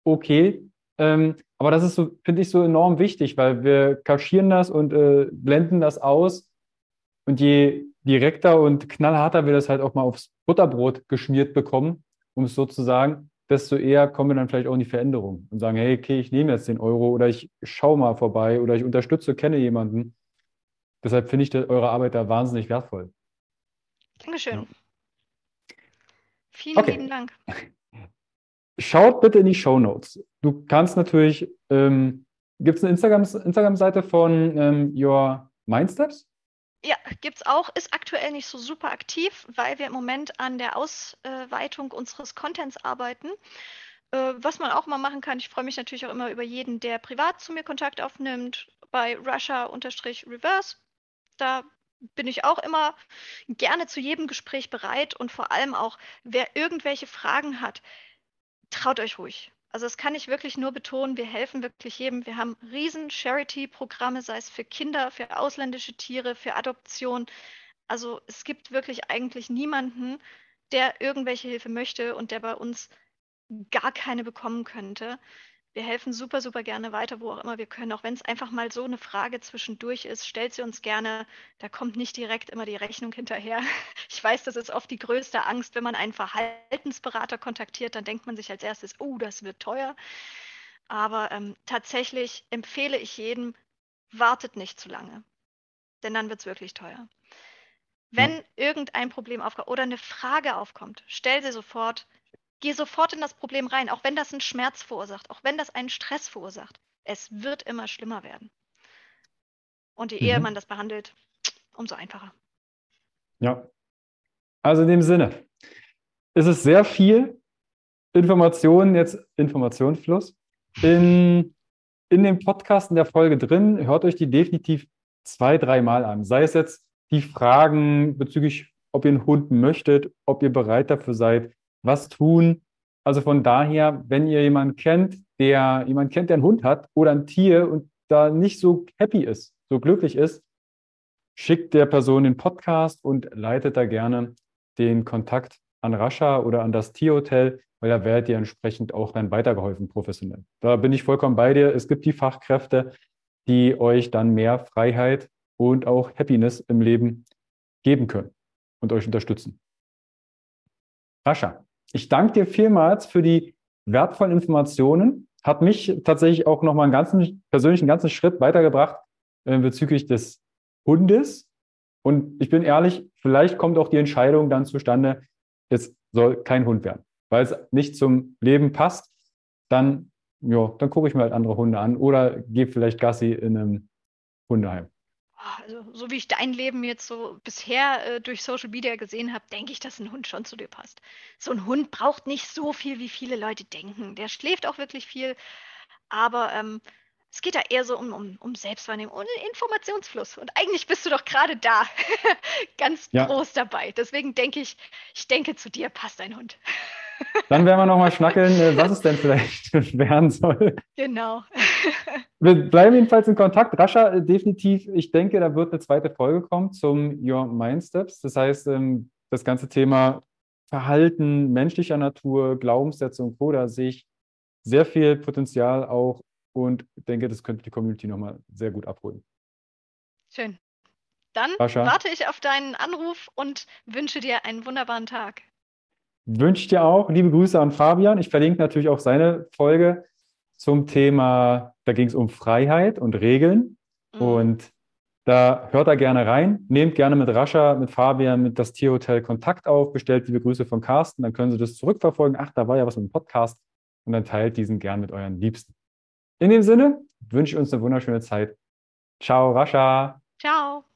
okay, ähm, aber das ist so, finde ich, so enorm wichtig, weil wir kaschieren das und äh, blenden das aus. Und je direkter und knallharter wir das halt auch mal aufs Butterbrot geschmiert bekommen, um es so zu sagen, desto eher kommen wir dann vielleicht auch in die Veränderung und sagen, hey, okay, ich nehme jetzt den Euro oder ich schaue mal vorbei oder ich unterstütze, kenne jemanden. Deshalb finde ich eure Arbeit da wahnsinnig wertvoll. Dankeschön. Ja. Vielen okay. lieben Dank. Schaut bitte in die Show Notes. Du kannst natürlich, ähm, gibt es eine Instagram-Seite Instagram von ähm, Your Mindsteps? Ja, gibt es auch. Ist aktuell nicht so super aktiv, weil wir im Moment an der Ausweitung unseres Contents arbeiten. Äh, was man auch mal machen kann, ich freue mich natürlich auch immer über jeden, der privat zu mir Kontakt aufnimmt, bei Russia-Reverse. Da bin ich auch immer gerne zu jedem Gespräch bereit und vor allem auch, wer irgendwelche Fragen hat, traut euch ruhig. Also das kann ich wirklich nur betonen, wir helfen wirklich jedem. Wir haben riesen Charity-Programme, sei es für Kinder, für ausländische Tiere, für Adoption. Also es gibt wirklich eigentlich niemanden, der irgendwelche Hilfe möchte und der bei uns gar keine bekommen könnte. Wir helfen super, super gerne weiter, wo auch immer wir können. Auch wenn es einfach mal so eine Frage zwischendurch ist, stellt sie uns gerne. Da kommt nicht direkt immer die Rechnung hinterher. Ich weiß, das ist oft die größte Angst, wenn man einen Verhaltensberater kontaktiert, dann denkt man sich als erstes, oh, das wird teuer. Aber ähm, tatsächlich empfehle ich jedem, wartet nicht zu lange, denn dann wird es wirklich teuer. Wenn irgendein Problem aufkommt oder eine Frage aufkommt, stell sie sofort Geh sofort in das Problem rein, auch wenn das einen Schmerz verursacht, auch wenn das einen Stress verursacht. Es wird immer schlimmer werden. Und je eher mhm. man das behandelt, umso einfacher. Ja. Also in dem Sinne, ist es sehr viel Informationen, jetzt Informationsfluss. In, in dem Podcast in der Folge drin, hört euch die definitiv zwei, dreimal an. Sei es jetzt die Fragen bezüglich, ob ihr einen Hund möchtet, ob ihr bereit dafür seid, was tun. Also von daher, wenn ihr jemanden kennt, der jemanden kennt, der einen Hund hat oder ein Tier und da nicht so happy ist, so glücklich ist, schickt der Person den Podcast und leitet da gerne den Kontakt an Rascha oder an das Tierhotel. weil da werdet ihr entsprechend auch dann weitergeholfen professionell. Da bin ich vollkommen bei dir. Es gibt die Fachkräfte, die euch dann mehr Freiheit und auch Happiness im Leben geben können und euch unterstützen. Rascha, ich danke dir vielmals für die wertvollen Informationen. Hat mich tatsächlich auch nochmal einen ganzen, persönlich einen ganzen Schritt weitergebracht äh, bezüglich des Hundes. Und ich bin ehrlich, vielleicht kommt auch die Entscheidung dann zustande, es soll kein Hund werden, weil es nicht zum Leben passt. Dann, dann gucke ich mir halt andere Hunde an oder gehe vielleicht Gassi in einem Hundeheim. Ah, also, so wie ich dein Leben jetzt so bisher äh, durch Social Media gesehen habe, denke ich, dass ein Hund schon zu dir passt. So ein Hund braucht nicht so viel, wie viele Leute denken. Der schläft auch wirklich viel, aber ähm, es geht da eher so um, um, um Selbstwahrnehmung und Informationsfluss. Und eigentlich bist du doch gerade da ganz ja. groß dabei. Deswegen denke ich, ich denke, zu dir passt ein Hund. Dann werden wir nochmal schnackeln, äh, was es denn vielleicht werden soll. Genau. Wir bleiben jedenfalls in Kontakt. Rascha, äh, definitiv, ich denke, da wird eine zweite Folge kommen zum Your Mind Steps. Das heißt, ähm, das ganze Thema Verhalten menschlicher Natur, Glaubenssätze und Co., da sehe ich sehr viel Potenzial auch und denke, das könnte die Community nochmal sehr gut abholen. Schön. Dann Rascha. warte ich auf deinen Anruf und wünsche dir einen wunderbaren Tag. Wünsche ich dir auch. Liebe Grüße an Fabian. Ich verlinke natürlich auch seine Folge zum Thema, da ging es um Freiheit und Regeln. Mhm. Und da hört er gerne rein. Nehmt gerne mit Rascha, mit Fabian, mit das Tierhotel Kontakt auf. Bestellt liebe Grüße von Carsten. Dann können Sie das zurückverfolgen. Ach, da war ja was mit dem Podcast. Und dann teilt diesen gern mit euren Liebsten. In dem Sinne wünsche ich uns eine wunderschöne Zeit. Ciao, Rascha. Ciao.